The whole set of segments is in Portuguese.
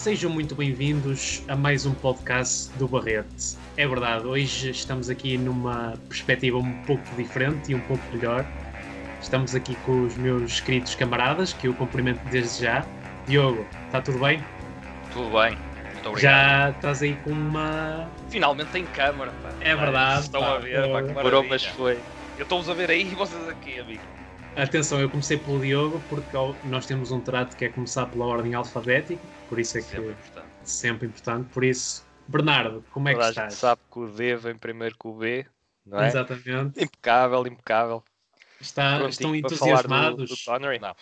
Sejam muito bem-vindos a mais um podcast do Barrete. É verdade, hoje estamos aqui numa perspectiva um pouco diferente e um pouco melhor. Estamos aqui com os meus queridos camaradas, que eu cumprimento desde já. Diogo, está tudo bem? Tudo bem, muito obrigado. Já estás aí com uma. Finalmente em câmara, pá. É verdade, Estão pá, a ver, pá, que demorou, mas foi. Eu estou-vos a ver aí e vocês aqui, amigo. Atenção, eu comecei pelo Diogo porque nós temos um trato que é começar pela ordem alfabética, por isso é que Sempre importante. sempre importante. Por isso, Bernardo, como é que Toda gente estás? sabe que o D vem primeiro que o B, não é? Exatamente. Impecável, impecável. Está, Prontinho estão do- entusiasmados? Do, Connery? Não.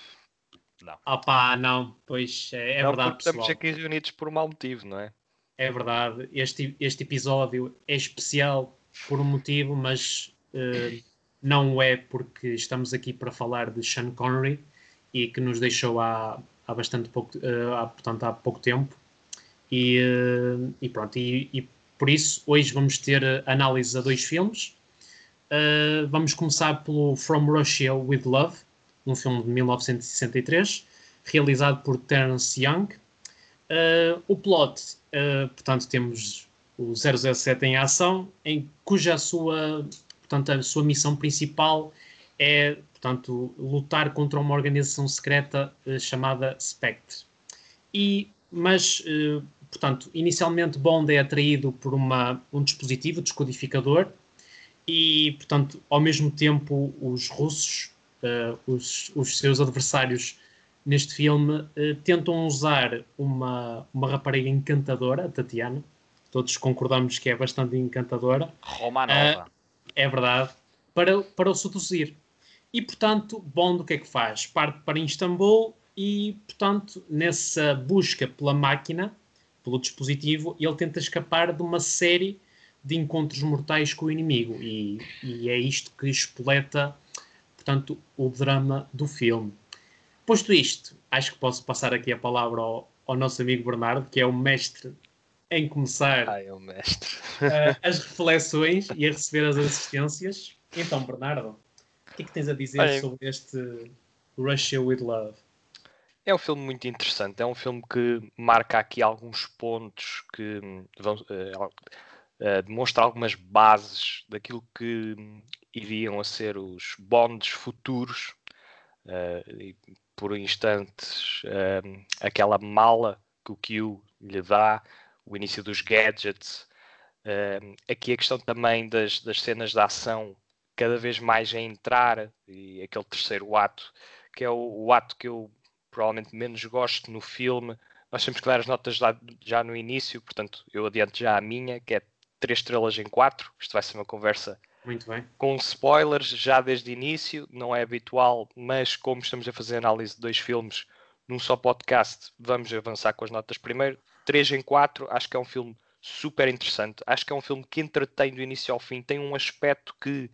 Não. Ah pá, não, pois é, é não, verdade, estamos pessoal. aqui reunidos por um mau motivo, não é? É verdade. Este, este episódio é especial por um motivo, mas eh, não é porque estamos aqui para falar de Sean Connery e que nos deixou há, há bastante pouco, eh, há, portanto, há pouco tempo. E, eh, e pronto, e, e por isso hoje vamos ter análise a dois filmes. Eh, vamos começar pelo From Russia with Love, um filme de 1963, realizado por Terence Young. Uh, o plot, uh, portanto, temos o 007 em ação, em cuja sua, portanto, a sua missão principal é, portanto, lutar contra uma organização secreta uh, chamada Spectre. E, mas, uh, portanto, inicialmente Bond é atraído por uma, um dispositivo descodificador e, portanto, ao mesmo tempo os russos, uh, os, os seus adversários neste filme eh, tentam usar uma, uma rapariga encantadora, Tatiana. Todos concordamos que é bastante encantadora, Roma Nova. é verdade, para, para o seduzir. E, portanto, Bond o que é que faz? Parte para Istambul e, portanto, nessa busca pela máquina, pelo dispositivo, ele tenta escapar de uma série de encontros mortais com o inimigo. E, e é isto que espoleta, portanto, o drama do filme. Posto isto, acho que posso passar aqui a palavra ao, ao nosso amigo Bernardo, que é o mestre em começar Ai, é o mestre. uh, as reflexões e a receber as assistências. Então, Bernardo, que é que tens a dizer Olha, sobre este Russia with Love? É um filme muito interessante. É um filme que marca aqui alguns pontos que hum, vão, al- eh, demonstra algumas bases daquilo que hum, iriam a ser os bondes futuros. Eh, e por instantes, hum, aquela mala que o Q lhe dá, o início dos gadgets. Hum, aqui a questão também das, das cenas de ação cada vez mais a entrar e aquele terceiro ato, que é o, o ato que eu provavelmente menos gosto no filme. Nós temos que dar as notas já, já no início, portanto, eu adianto já a minha, que é 3 estrelas em 4. Isto vai ser uma conversa Muito bem. com spoilers já desde o início, não é habitual, mas como estamos a fazer análise de dois filmes num só podcast, vamos avançar com as notas primeiro. 3 em 4, acho que é um filme super interessante. Acho que é um filme que entretém do início ao fim, tem um aspecto que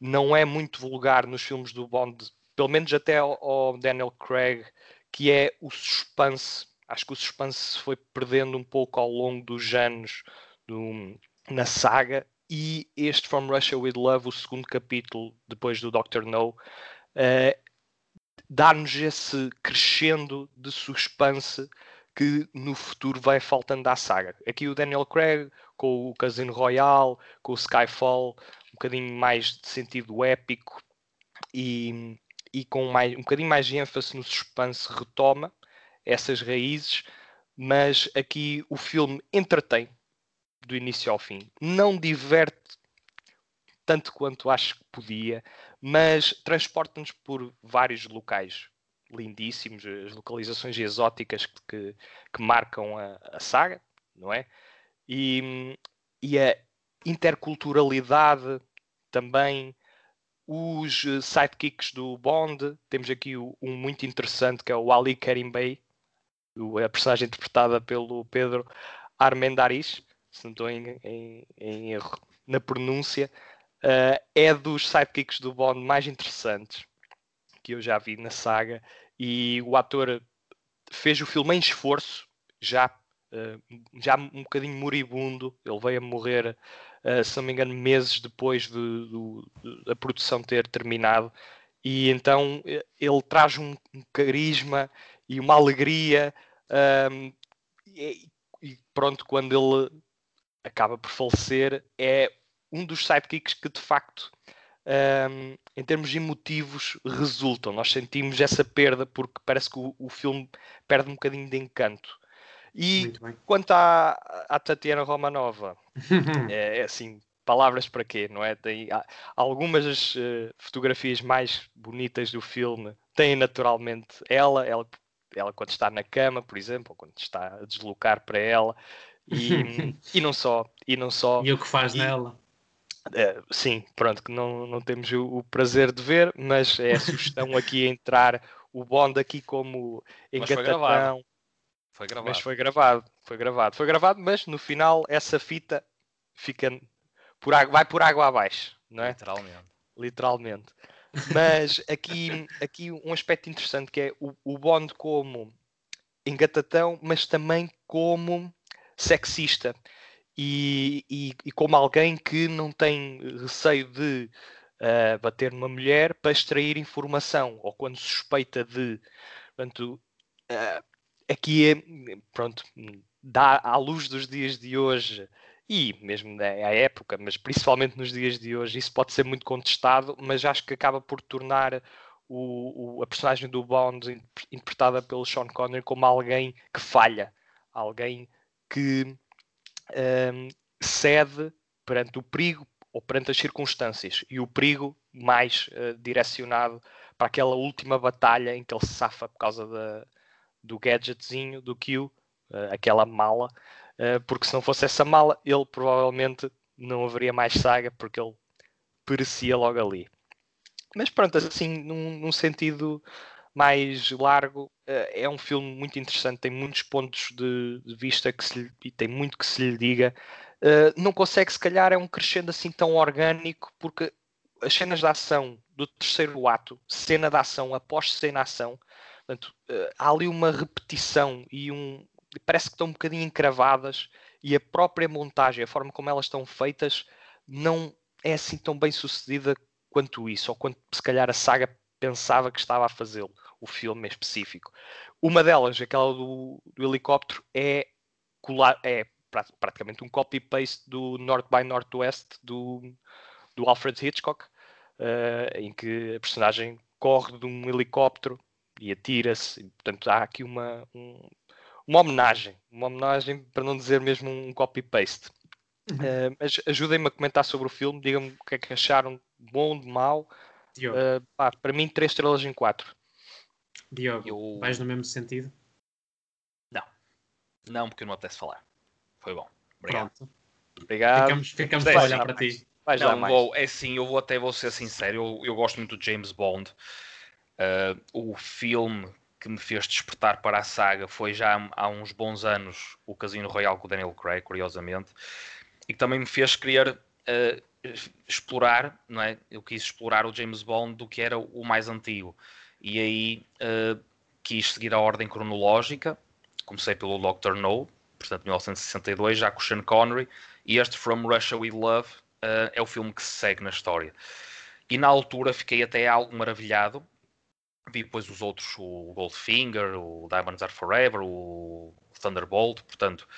não é muito vulgar nos filmes do Bond, pelo menos até ao, Daniel Craig, que é o suspense. Acho que o suspense se foi perdendo um pouco ao longo dos anos do- na saga. E este From Russia with Love, o segundo capítulo, depois do Dr. No, eh, dá-nos esse crescendo de suspense que no futuro vai faltando à saga. Aqui o Daniel Craig com o Casino Royale, com o Skyfall, um bocadinho mais de sentido épico e, e com mais, um bocadinho mais de ênfase no suspense retoma essas raízes, mas aqui o filme entretém do início ao fim. Não diverte tanto quanto acho que podia, mas transporta-nos por vários locais lindíssimos, as localizações exóticas que, que, marcam a, a saga, não é? E, e a interculturalidade também, os eh, sidekicks do Bond, temos aqui um muito interessante que é o Ali Karim Bey, a personagem interpretada pelo Pedro Armendariz, se não estou em, em- em erro na pronúncia, eh, é dos sidekicks do Bond mais interessantes que eu já vi na saga e o ator fez o filme em esforço, já, eh, já um bocadinho moribundo, ele veio a morrer, eh, se não me engano, meses depois de, do- de- da produção ter terminado, e então eh, ele traz um, um carisma e uma alegria ahm, e, e pronto, quando ele acaba por falecer, é um dos sidekicks que de facto, um, em termos emotivos, resultam. Nós sentimos essa perda porque parece que o, o filme perde um bocadinho de encanto. E quanto à, à Tatiana Romanova, é, é, assim, palavras para quê, não é? Tem algumas das uh, fotografias mais bonitas do filme têm naturalmente ela, ela, ela quando está na cama, por exemplo, ou quando está a deslocar para ela, e, e não só, e não só. E o que faz e, nela? Uh, sim, pronto, que não, não temos o, o, prazer de ver, mas é a sugestão aqui entrar o Bond aqui como engatatão. Foi gravado. Mas foi gravado, foi gravado, foi gravado, mas no final essa fita fica por água, vai por água abaixo, não é? Literalmente. Literalmente. Mas aqui, aqui um aspecto interessante que é o, o Bond como engatatão, mas também como sexista e, e, e, como alguém que não tem receio de uh, bater numa mulher para extrair informação ou quando suspeita de. Portanto, uh, aqui é, pronto, dá à luz dos dias de hoje e mesmo à época, mas principalmente nos dias de hoje, isso pode ser muito contestado, mas acho que acaba por tornar o, o, a personagem do Bond, interpretada pelo Sean Connery, como alguém que falha, alguém que um, cede perante o perigo ou perante as circunstâncias, e o perigo mais uh, direcionado para aquela última batalha em que ele se safa por causa da, do gadgetzinho do Q, uh, aquela mala, uh, porque se não fosse essa mala, ele provavelmente não haveria mais saga, porque ele perecia logo ali. Mas pronto, assim, num, num sentido mais largo, uh, é um filme muito interessante, tem muitos pontos de, vista que se, e tem muito que se lhe diga. não consegue, se calhar, é um crescendo assim tão orgânico, porque as cenas de ação do terceiro ato, cena de ação após cena de ação, Portanto, uh, há ali uma repetição e um. Parece que estão um bocadinho encravadas e a própria montagem, a forma como elas estão feitas, não é assim tão bem sucedida quanto isso, ou quanto se calhar a saga pensava que estava a fazê-lo, o filme em específico. Uma delas, aquela do, do helicóptero, é, colar, é praticamente um copy-paste do North by Northwest do, do Alfred Hitchcock, uh, em que a personagem corre de um helicóptero e atira-se. Portanto, há aqui uma, um, uma homenagem, uma homenagem para não dizer mesmo um copy-paste. Uhum. Uh, mas ajudem-me a comentar sobre o filme, digam-me o que é que acharam, bom, de mau. Uh, pá, para mim, 3 estrelas em 4. Diogo, eu... vais no mesmo sentido? Não, não, porque eu não apetece falar. Foi bom. Obrigado. Pronto. Obrigado. Ficamos, ficamos a olhar para ti. Vais não, vou, é assim, eu vou até vou ser sincero, eu, eu gosto muito do James Bond. Uh, o filme que me fez despertar para a saga foi já há uns bons anos o Casino Royale com o Daniel Craig, curiosamente, e que também me fez querer uh, explorar, não é? Eu quis explorar o James Bond do que era o mais antigo. E aí uh, quis seguir a ordem cronológica. Comecei pelo Doctor No, portanto 1962, já com Sean Connery, e este From Russia with Love uh, é o filme que se segue na história. E na altura fiquei até algo maravilhado Vi depois os outros, o Goldfinger, o Diamonds Are Forever, o Thunderbolt, portanto,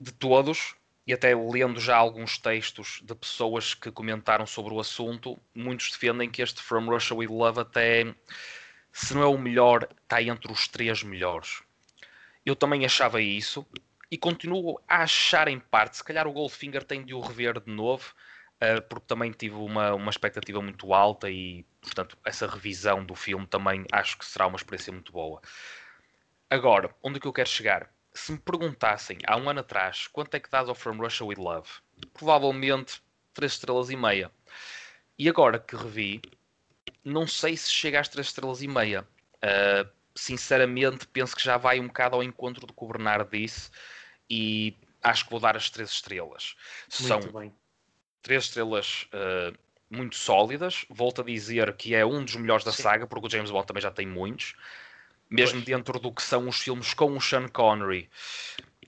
de todos, e até lendo já alguns textos de pessoas que comentaram sobre o assunto, muitos defendem que este From Russia with Love até, se não é o melhor, está entre os três melhores. Eu também achava isso, e continuo a achar em parte, se calhar o Goldfinger tem de o rever de novo, uh, porque também tive uma, uma expectativa muito alta e, portanto, essa revisão do filme também acho que será uma experiência muito boa. Agora, onde é que eu quero chegar? Se me perguntassem há um ano atrás quanto é que dás ao From Russia with Love, provavelmente 3 estrelas e meia. E agora que revi, não sei se chega às 3 estrelas e meia. Uh, sinceramente, penso que já vai um bocado ao encontro do que o Bernardo disse e acho que vou dar as 3 estrelas. Muito São bem três estrelas uh, muito sólidas. Volto a dizer que é um dos melhores da Sim. saga, porque o James Bond também já tem muitos. Mesmo pois. dentro do que são os filmes com o Sean Connery,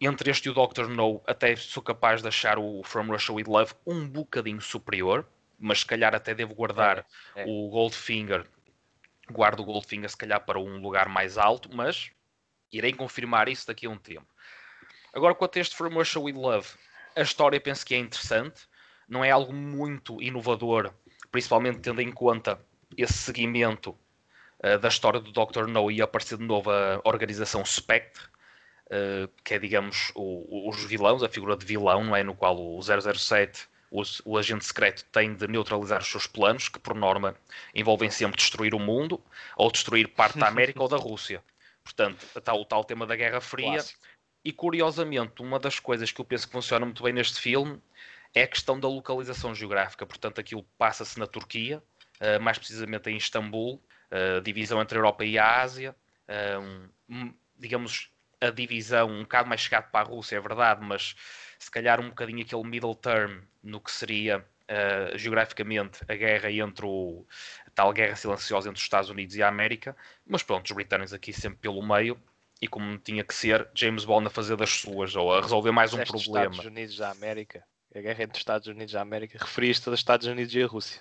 entre este e o Doctor No, até sou capaz de achar o From Russia with Love um bocadinho superior, mas se calhar até devo guardar é, é. o Goldfinger. Guardo o Goldfinger se calhar para um lugar mais alto, mas irei confirmar isso daqui a um tempo. Agora, quanto a este From Russia with Love, a história penso que é interessante, não é algo muito inovador, principalmente tendo em conta esse seguimento uh, da história do Dr. No e aparecer de novo a organização Spectre, uh, que é, digamos, o, os vilões, a figura de vilão, não é? No qual o 007, o, o agente secreto, tem de neutralizar os seus planos, que por norma envolvem sempre destruir o mundo, ou destruir parte da América ou da Rússia. Portanto, está o tal tema da Guerra Fria. Clássico. E curiosamente, uma das coisas que eu penso que funciona muito bem neste filme é a questão da localização geográfica. Portanto, aquilo passa-se na Turquia, uh, mais precisamente em Istambul, uh, divisão entre a Europa e a Ásia. Uh, um, digamos, a divisão um bocado mais chegado para a Rússia, é verdade, mas se calhar um bocadinho aquele middle term no que seria uh, geograficamente a guerra entre o a tal guerra silenciosa entre os Estados Unidos e a América, mas pronto, os britânicos aqui sempre pelo meio e como tinha que ser, James Bond a fazer das suas ou a resolver mais um problema. Estados Unidos da América, a guerra entre os Estados Unidos da América, referiste a dos Estados Unidos e a Rússia.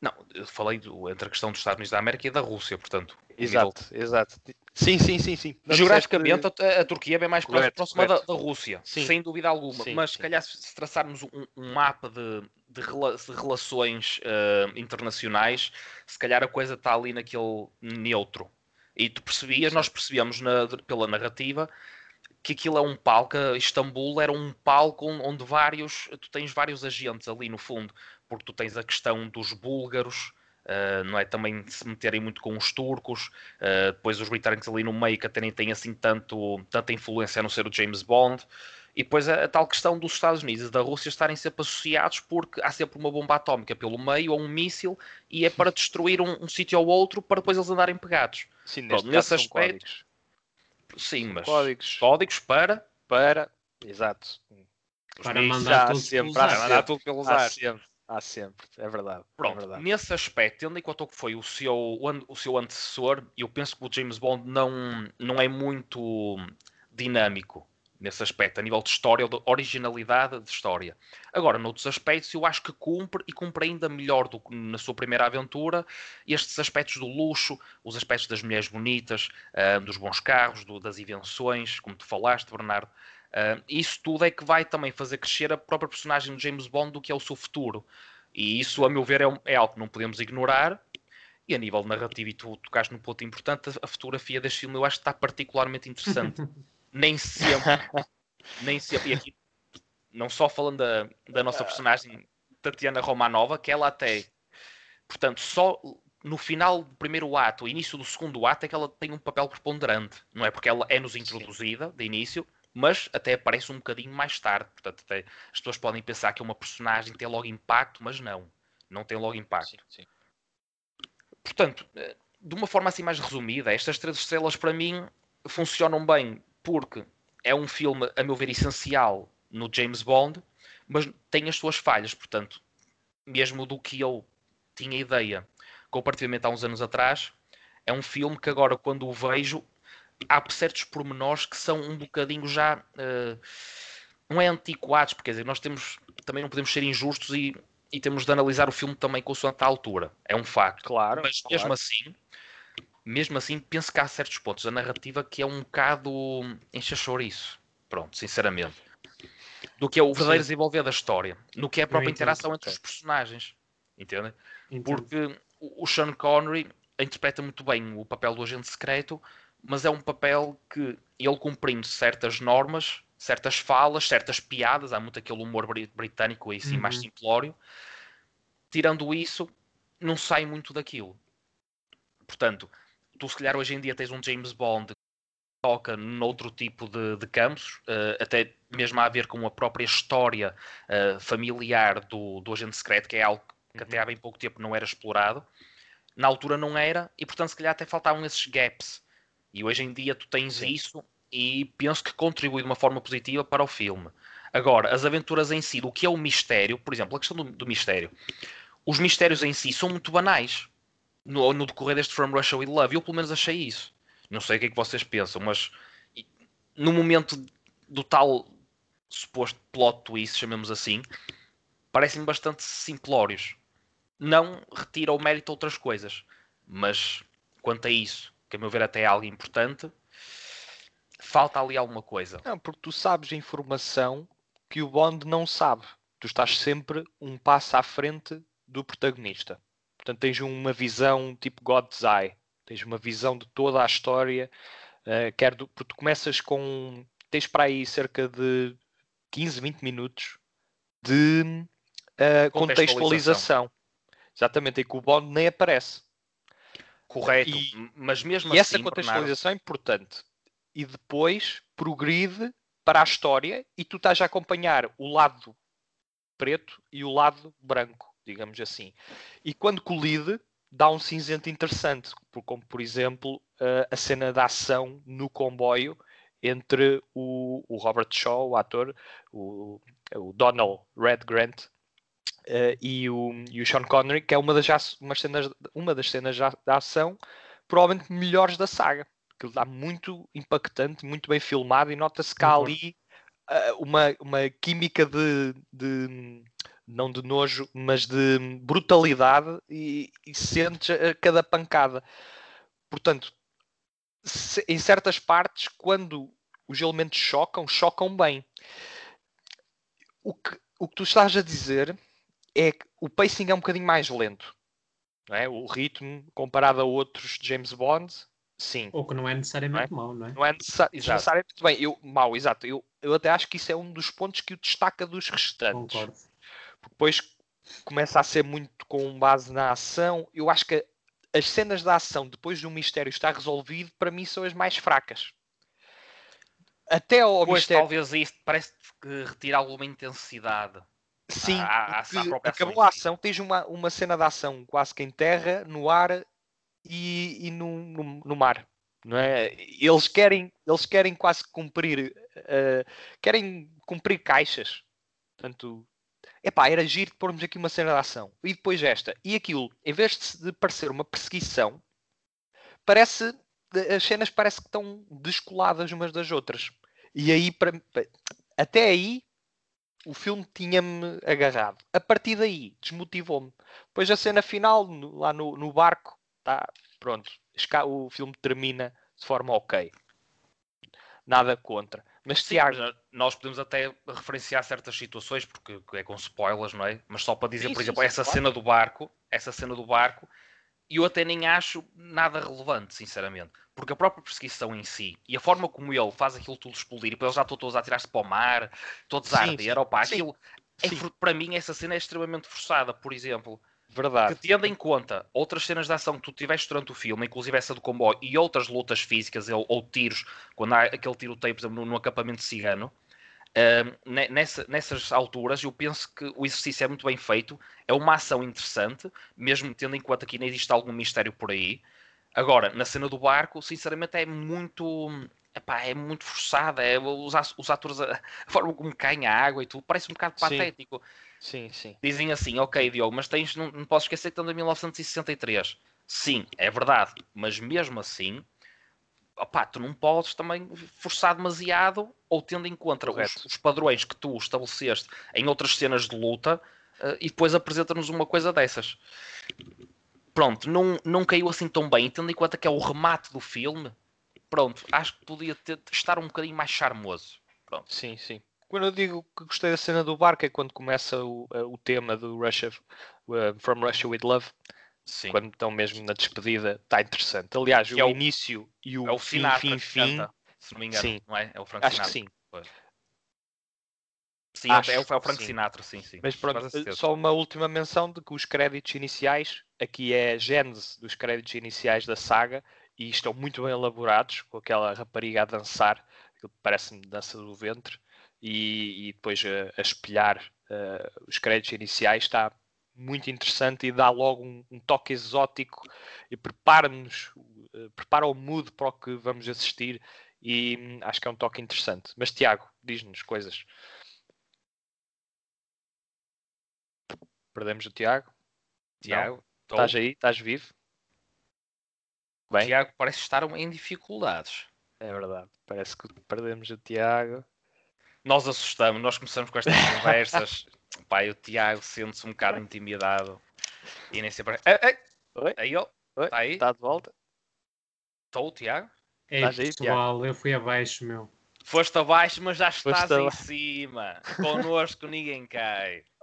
Não, eu falei do, entre a questão dos Estados Unidos da América e da Rússia, portanto. Exato, exato. Sim, sim, sim, sim. Geograficamente, a, a, Turquia é bem mais correto, próxima da, da, Rússia, sim. sem dúvida alguma. Sim, Mas se calhar se traçarmos um, um mapa de, de, rela de relações uh, internacionais, se calhar a coisa está ali naquele neutro. E tu percebias, nós percebíamos na, pela narrativa que aquilo é um palco, Istambul era um palco onde vários, tu tens vários agentes ali no fundo porque tu tens a questão dos búlgaros, uh, não é? Também se meterem muito com os turcos, uh, depois os britânicos ali no meio que até nem têm assim tanto, tanta influência a não ser o James Bond. E depois a, a, tal questão dos Estados Unidos e da Rússia estarem sempre associados porque há sempre uma bomba atómica pelo meio ou um míssil e é para destruir um, um sítio ou outro para depois eles andarem pegados. Sim, neste Pronto, aspecto. Códigos. Sim, mas códigos. códigos para. Para. Exato. Para mandar, tudo sempre, para mandar tudo pelos ares. Sempre. Há sempre, é verdade. É Pronto, é verdade. nesse aspecto, tendo em conta o que foi o seu, o seu antecessor, eu penso que o James Bond não, não é muito dinâmico nesse aspecto, a nível de história, de originalidade de história. Agora, noutros aspectos, eu acho que cumpre e cumpre ainda melhor do que na sua primeira aventura estes aspectos do luxo, os aspectos das mulheres bonitas, uh, dos bons carros, do, das invenções, como tu falaste, Bernardo. Uh, isso tudo é que vai também fazer crescer a própria personagem do James Bond do que é o seu futuro. E isso, a meu ver, é, um, é algo que não podemos ignorar. E a nível narrativo, e tu tocaste num ponto importante, a fotografia deste filme eu acho que está particularmente interessante. nem sempre, nem sempre, e aqui, não só falando da, da nossa personagem Tatiana Romanova, que ela até, portanto, só no final do primeiro ato, início do segundo ato, é que ela tem um papel preponderante, não é? Porque ela é-nos introduzida de início, mas até aparece um bocadinho mais tarde. Portanto, até, as pessoas podem pensar que é uma personagem que tem logo impacto, mas não, não tem logo impacto. Sim, sim. Portanto, eh, de uma forma assim mais resumida, estas três estrelas para mim funcionam bem porque é um filme, a meu ver, essencial no James Bond, mas tem as suas falhas. Portanto, mesmo do que eu tinha ideia comparativamente há uns anos atrás, é um filme que agora, quando o vejo, há certos pormenores que são um bocadinho já. Uh, não é antiquados, porque quer dizer, nós temos. Também não podemos ser injustos e, e temos de analisar o filme também com a altura. É um facto. Claro. Mas claro. mesmo assim. Mesmo assim, penso que há certos pontos da narrativa que é um bocado encher isso. Pronto, sinceramente. Do que é o verdadeiro Sim. desenvolver da história. No que é a própria interação entre os personagens. Entendem? Porque o Sean Connery interpreta muito bem o papel do agente secreto, mas é um papel que ele cumprindo certas normas, certas falas, certas piadas, há muito aquele humor britânico aí sim uhum. mais simplório. Tirando isso, não sai muito daquilo. Portanto, tu se calhar hoje em dia tens um James Bond que toca noutro tipo de, de campos, uh, até mesmo a ver com a própria história uh, familiar do, do agente secreto, que é algo que até há uhum. bem pouco tempo não era explorado. Na altura não era, e portanto se calhar até faltavam esses gaps e hoje em dia tu tens Sim. isso e penso que contribui de uma forma positiva para o filme. Agora, as aventuras em si, o que é o mistério, por exemplo, a questão do, do mistério. Os mistérios em si são muito banais no, no, decorrer deste From Russia with Love. Eu pelo menos achei isso. Não sei o que é que vocês pensam, mas no momento do tal suposto plot twist, chamemos assim, parecem bastante simplórios. Não retira o mérito a outras coisas, mas quanto a isso, que a meu ver até é algo importante, falta ali alguma coisa. Não, porque tu sabes a informação que o Bond não sabe. Tu estás sempre um passo à frente do protagonista. Portanto, tens uma visão tipo God's Eye. Tens uma visão de toda a história. Uh, quer do, porque tu começas com. Tens para aí cerca de 15, 20 minutos de uh, contextualização. contextualização. Exatamente, em que o Bond nem aparece. Correto, e, mas mesmo e assim. essa contextualização Bernardo... é importante. E depois progride para a história e tu estás a acompanhar o lado preto e o lado branco, digamos assim. E quando colide, dá um cinzento interessante, como por exemplo a cena da ação no comboio entre o, o Robert Shaw, o ator, o, o Donald Red Grant uh, e, o, e o Sean Connery, que é uma das, uma cenas, uma das cenas da ação provavelmente melhores da saga. Que dá muito impactante, muito bem filmado e nota-se que há ali uh, uma, uma química de, de, não de nojo, mas de brutalidade e, e sentes a cada pancada. Portanto, se, em certas partes, quando os elementos chocam, chocam bem. O que, o que tu estás a dizer é que o pacing é um bocadinho mais lento. Não é? O ritmo, comparado a outros James Bond, sim. Ou que não é necessariamente não é? mau, não é? Não é necessariamente bem. Eu, mau, exato. Eu, eu até acho que isso é um dos pontos que o destaca dos restantes. Concordo. Depois começa a ser muito com base na ação. Eu acho que as cenas da ação, depois de um mistério estar resolvido, para mim são as mais fracas. Até ao pois, mistério... talvez isso parece que retira alguma intensidade. Sim, a, a, a acabou a ação, tens uma, uma cena de ação quase que em terra, no ar e, e no, no, no, mar. Não é? Eles querem, eles querem quase cumprir, uh, querem cumprir caixas. Portanto, epá, era giro de pormos aqui uma cena de ação. E depois esta. E aquilo, em vez de parecer uma perseguição, parece, as cenas parece que estão descoladas umas das outras. E aí, para, até aí, o filme tinha-me agarrado. A partir daí, desmotivou-me. Depois a cena final, no, lá no, no barco, tá, pronto, o filme termina de forma ok. Nada contra. Mas Sim, Tiago... nós podemos até referenciar certas situações, porque é com spoilers, não é? Mas só para dizer, sim, por exemplo, essa cena do barco, essa cena do barco, eu até nem acho nada relevante, sinceramente. Porque a própria perseguição em si e a forma como ele faz aquilo tudo explodir e depois eles já estão todos a tirar-se para o mar, todos sim, a arder, opa, aquilo, é, para mim essa cena é extremamente forçada, por exemplo. Verdade. Que tendo em conta outras cenas de ação que tu tiveste durante o filme, inclusive essa do comboio e outras lutas físicas ou, ou tiros, quando há aquele tiroteio, por exemplo, no, no acampamento cigano, uh, nessa, nessas alturas eu penso que o exercício é muito bem feito, é uma ação interessante, mesmo tendo em conta que ainda existe algum mistério por aí. Agora, na cena do barco, sinceramente é muito. Epá, é muito forçada, é, os, os atores, a, a forma como caem a água e tudo, parece um bocado patético. Sim, sim. Dizem assim, ok, Diogo, mas tens, não, não posso esquecer que estamos em 1963. Sim, é verdade, mas mesmo assim, opá, tu não podes também forçar demasiado ou tendo em conta os, os, padrões que tu estabeleceste em outras cenas de luta uh, e depois apresenta-nos uma coisa dessas. Pronto, não, não caiu assim tão bem, tendo em conta que é o remate do filme. Pronto, acho que podia ter, estar um bocadinho mais charmoso. Pronto. Sim, sim. Quando eu digo que gostei da cena do barco é quando começa o, eh, o tema do Russia, uh, From Russia with Love. Sim. Quando estão mesmo na despedida, está interessante. Aliás, o, é o, início e o, é o fim, fim, fim, canta, se não me engano, sim. não é? É o Frank Acho Sinatra. que sim. Sim, Acho, é, o, é o Frank sim. Sinatra, sim, sim. Mas pronto, só uma última menção de que os créditos iniciais, aqui é a gênese dos créditos iniciais da saga, e estão muito bem elaborados, com aquela rapariga a dançar, que parece-me dança do ventre, e, e depois a, a espelhar uh, os créditos iniciais está muito interessante e dá logo um, um toque exótico e prepara-nos, uh, prepara o mood para o que vamos assistir e hum, acho que é um toque interessante. Mas Tiago, diz-nos coisas. Perdemos o Tiago. Tiago, estás aí? Estás vivo? Bem. Tiago parece estar em dificuldades. É verdade, parece que perdemos o Tiago nós assustamos, nós começamos com estas conversas. Pai, o Tiago sente-se um bocado intimidado e nem sempre. Ei, ei. Oi? Aí, ó. Está aí? Está de volta? Estou, Tiago? É, aí, pessoal, eu fui abaixo, meu. Foste abaixo, mas já estás em cima. Connosco ninguém cai.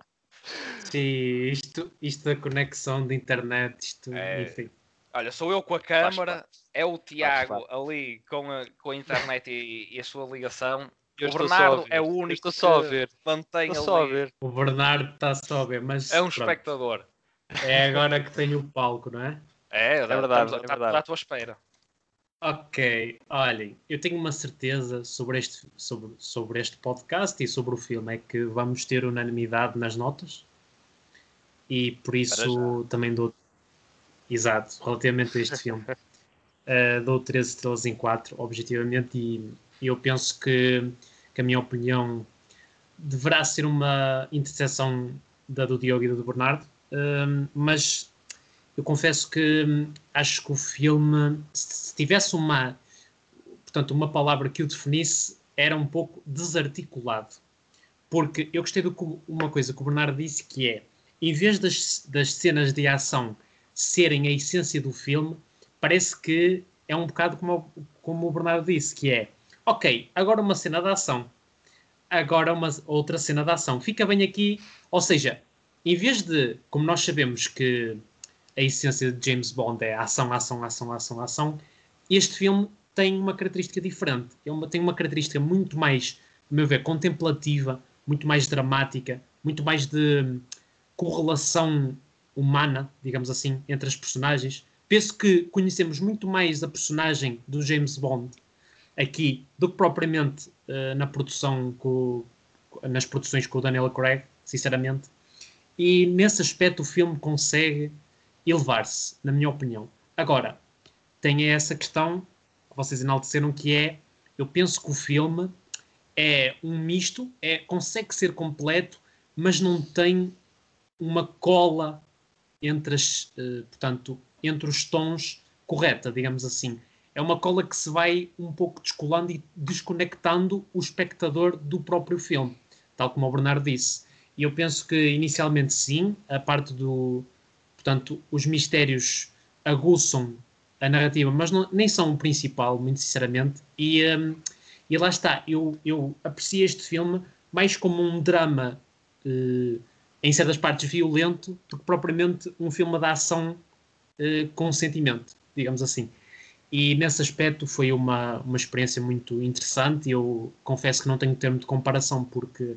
Sim, isto, isto da conexão de internet, isto, é... enfim. Olha, sou eu com a câmara, é o Tiago ali com a, com a internet e, e a sua ligação. Eu o Bernardo é o único estou só a ver. mantém estou só a ver. O Bernardo está só a ver, mas. É um pronto. espectador. É agora que tem o palco, não é? É, é verdade. Estamos, é verdade. à tua espera. Ok, olhem, eu tenho uma certeza sobre este, sobre, sobre este podcast e sobre o filme, é que vamos ter unanimidade nas notas e por isso também dou exato, relativamente a este filme. Uh, dou 13 estrelas em 4, objetivamente, e eu penso que, que a minha opinião deverá ser uma interseção da do Diogo e da do Bernardo, uh, mas eu confesso que hum, acho que o filme, se tivesse uma, portanto, uma palavra que o definisse, era um pouco desarticulado. Porque eu gostei de uma coisa que o Bernardo disse, que é, em vez das, das cenas de ação serem a essência do filme, parece que é um bocado como, como o Bernardo disse, que é, ok, agora uma cena de ação, agora uma outra cena de ação, fica bem aqui, ou seja, em vez de, como nós sabemos que a essência de James Bond é ação, ação, ação, ação, ação. Este filme tem uma característica diferente. É uma, tem uma característica muito mais, a meu ver, contemplativa, muito mais dramática, muito mais de correlação humana, digamos assim, entre as personagens. Penso que conhecemos muito mais a personagem do James Bond aqui do que propriamente uh, na produção com, nas produções com o Daniel Craig, sinceramente. E nesse aspecto o filme consegue elevar-se, na minha opinião. Agora, tem essa questão que vocês enalteceram que é, eu penso que o filme é um misto, é, consegue ser completo, mas não tem uma cola entre as, uh, portanto, entre os tons correta, digamos assim. É uma cola que se vai um pouco descolando e desconectando o espectador do próprio filme, tal como o Bernardo disse. E eu penso que inicialmente sim, a parte do, Portanto, os mistérios aguçam a narrativa, mas não, nem são o principal, muito sinceramente. E, um, e lá está, eu, eu aprecio este filme mais como um drama, uh, em certas partes violento, do que propriamente um filme de ação uh, com sentimento, digamos assim. E nesse aspecto foi uma, uma experiência muito interessante. Eu confesso que não tenho termo de comparação, porque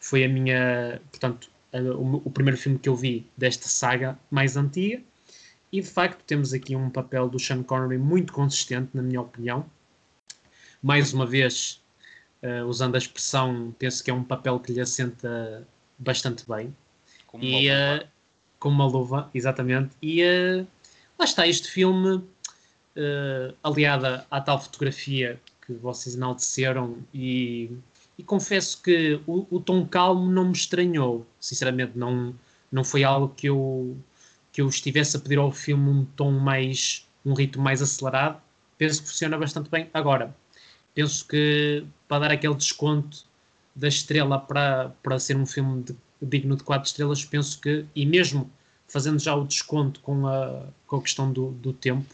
foi a minha. Portanto, o, o, primeiro filme que eu vi desta saga mais antiga. E de facto temos aqui um papel do Sean Connery muito consistente, na minha opinião. Mais uma vez, uh, usando a expressão, penso que é um papel que lhe assenta bastante bem. Como e, uma luva. Uh, como uma luva, exatamente. E uh, lá está, este filme, aliada à tal fotografia que vocês enalteceram e e confesso que o, o, tom calmo não me estranhou. Sinceramente, não, não foi algo que eu, que eu estivesse a pedir ao filme um tom mais, um ritmo mais acelerado. Penso que funciona bastante bem. Agora, penso que para dar aquele desconto da estrela para, para ser um filme de, digno de quatro estrelas, penso que, e mesmo fazendo já o desconto com a, com a questão do, do tempo,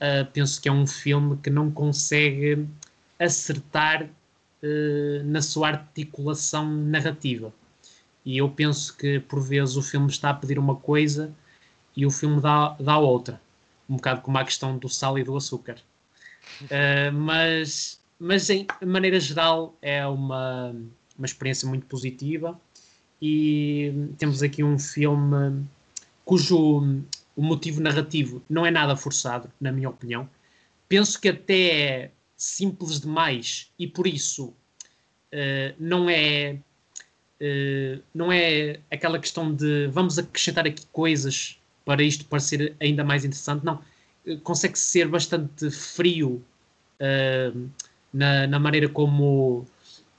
uh, penso que é um filme que não consegue acertar na sua articulação narrativa. E eu penso que por vezes o filme está a pedir uma coisa e o filme dá, dá outra. Um bocado como a questão do sal e do açúcar. Uh, mas, mas em maneira geral é uma, uma experiência muito positiva e temos aqui um filme cujo o motivo narrativo não é nada forçado, na minha opinião. Penso que até é simples demais e por isso uh, não é uh, não é aquela questão de vamos acrescentar aqui coisas para isto parecer ainda mais interessante, não. Uh, consegue ser bastante frio na, na, maneira como,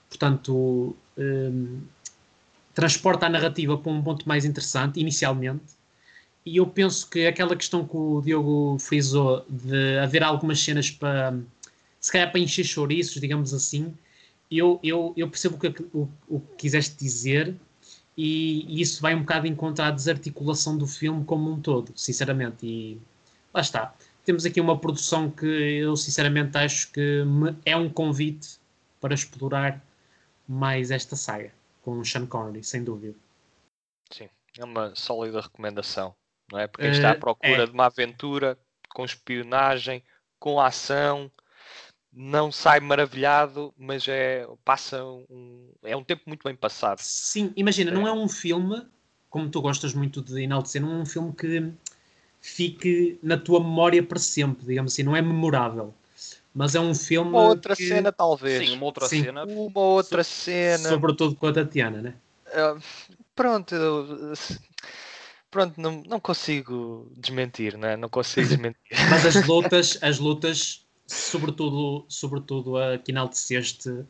portanto, transporta a narrativa para um ponto mais interessante, inicialmente. E eu penso que aquela questão que o Diogo frisou de haver algumas cenas para se calhar para encher chouriços, digamos assim. Eu, eu, eu percebo o que, o, o que quiseste dizer e, e, isso vai um bocado encontrar a desarticulação do filme como um todo, sinceramente. E lá está. temos aqui uma produção que eu sinceramente acho que é um convite para explorar mais esta saga com o Sean Connery, sem dúvida. Sim, é uma sólida recomendação, não é? Porque quem está à eh, procura é. de uma aventura com espionagem, com ação, não sai maravilhado, mas é passa um, é um tempo muito bem passado. Sim, imagina, é. não é um filme como tu gostas muito de enaltecer, não é um filme que fique na tua memória para sempre, digamos assim, não é memorável. Mas é um filme. Uma outra que... cena, talvez. Sim, uma outra Sim. cena. Uma outra so cena. Sobretudo com a Tatiana, né? Uh, pronto, pronto, não, não consigo desmentir, né? Não consigo desmentir. Mas as lutas, as lutas, sobretudo, sobretudo a que enalteceste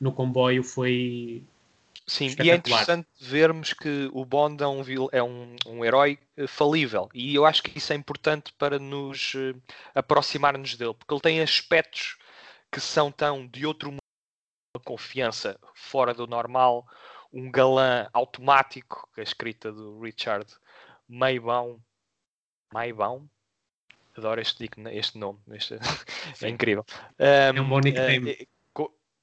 no comboio foi Sim, e é interessante vermos que o Bond é um, é um, um herói eh, falível e eu acho que isso é importante para nos uh, aproximar-nos dele, porque ele tem aspectos que são tão de outro mundo, uma confiança fora do normal, um galã automático, que é a escrita do Richard Maybaum. Maybaum? Adoro este, este nome, este, é incrível. Um, é um bom nickname. Uh,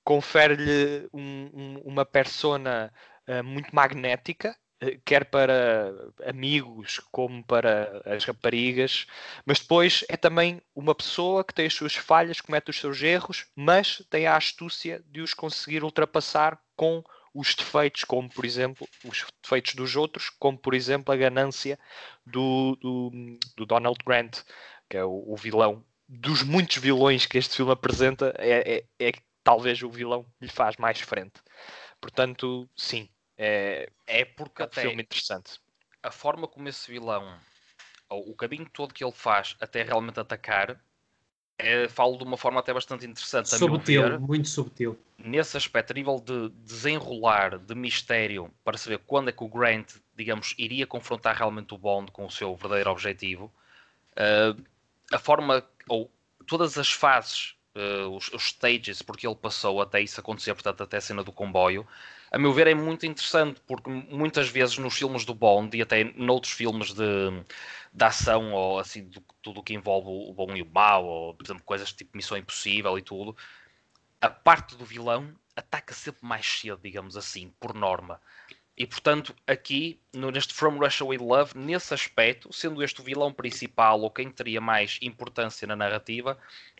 confere-lhe um, um, uma persona uh, muito magnética, uh, quer para amigos como para as raparigas, mas depois é também uma pessoa que tem as suas falhas, comete os seus erros, mas tem a astúcia de os conseguir ultrapassar com os defeitos, como por exemplo os defeitos dos outros, como por exemplo a ganância do, do, do Donald Grant, que é o, o, vilão dos muitos vilões que este filme apresenta, é, é, é talvez o vilão lhe faz mais frente. Portanto, sim, é, é porque é um até filme interessante. A forma como esse vilão, ou o caminho todo que ele faz até realmente atacar, é, falo de uma forma até bastante interessante. Subtil, ver, muito subtil. Nesse aspecto, a nível de desenrolar, de mistério, para saber quando é que o Grant, digamos, iria confrontar realmente o Bond com o seu verdadeiro objetivo, uh, a forma, ou todas as fases uh, os, os, stages porque ele passou até isso acontecer, portanto, até a cena do comboio, a meu ver é muito interessante, porque muitas vezes nos filmes do Bond e até noutros filmes de, de ação ou assim, do, tudo o que envolve o bom e o mau, ou por exemplo, coisas tipo Missão Impossível e tudo, a parte do vilão ataca sempre mais cedo, digamos assim, por norma. E portanto, aqui, neste From Russia with Love, nesse aspecto, sendo este o vilão principal ou quem teria mais importância na narrativa,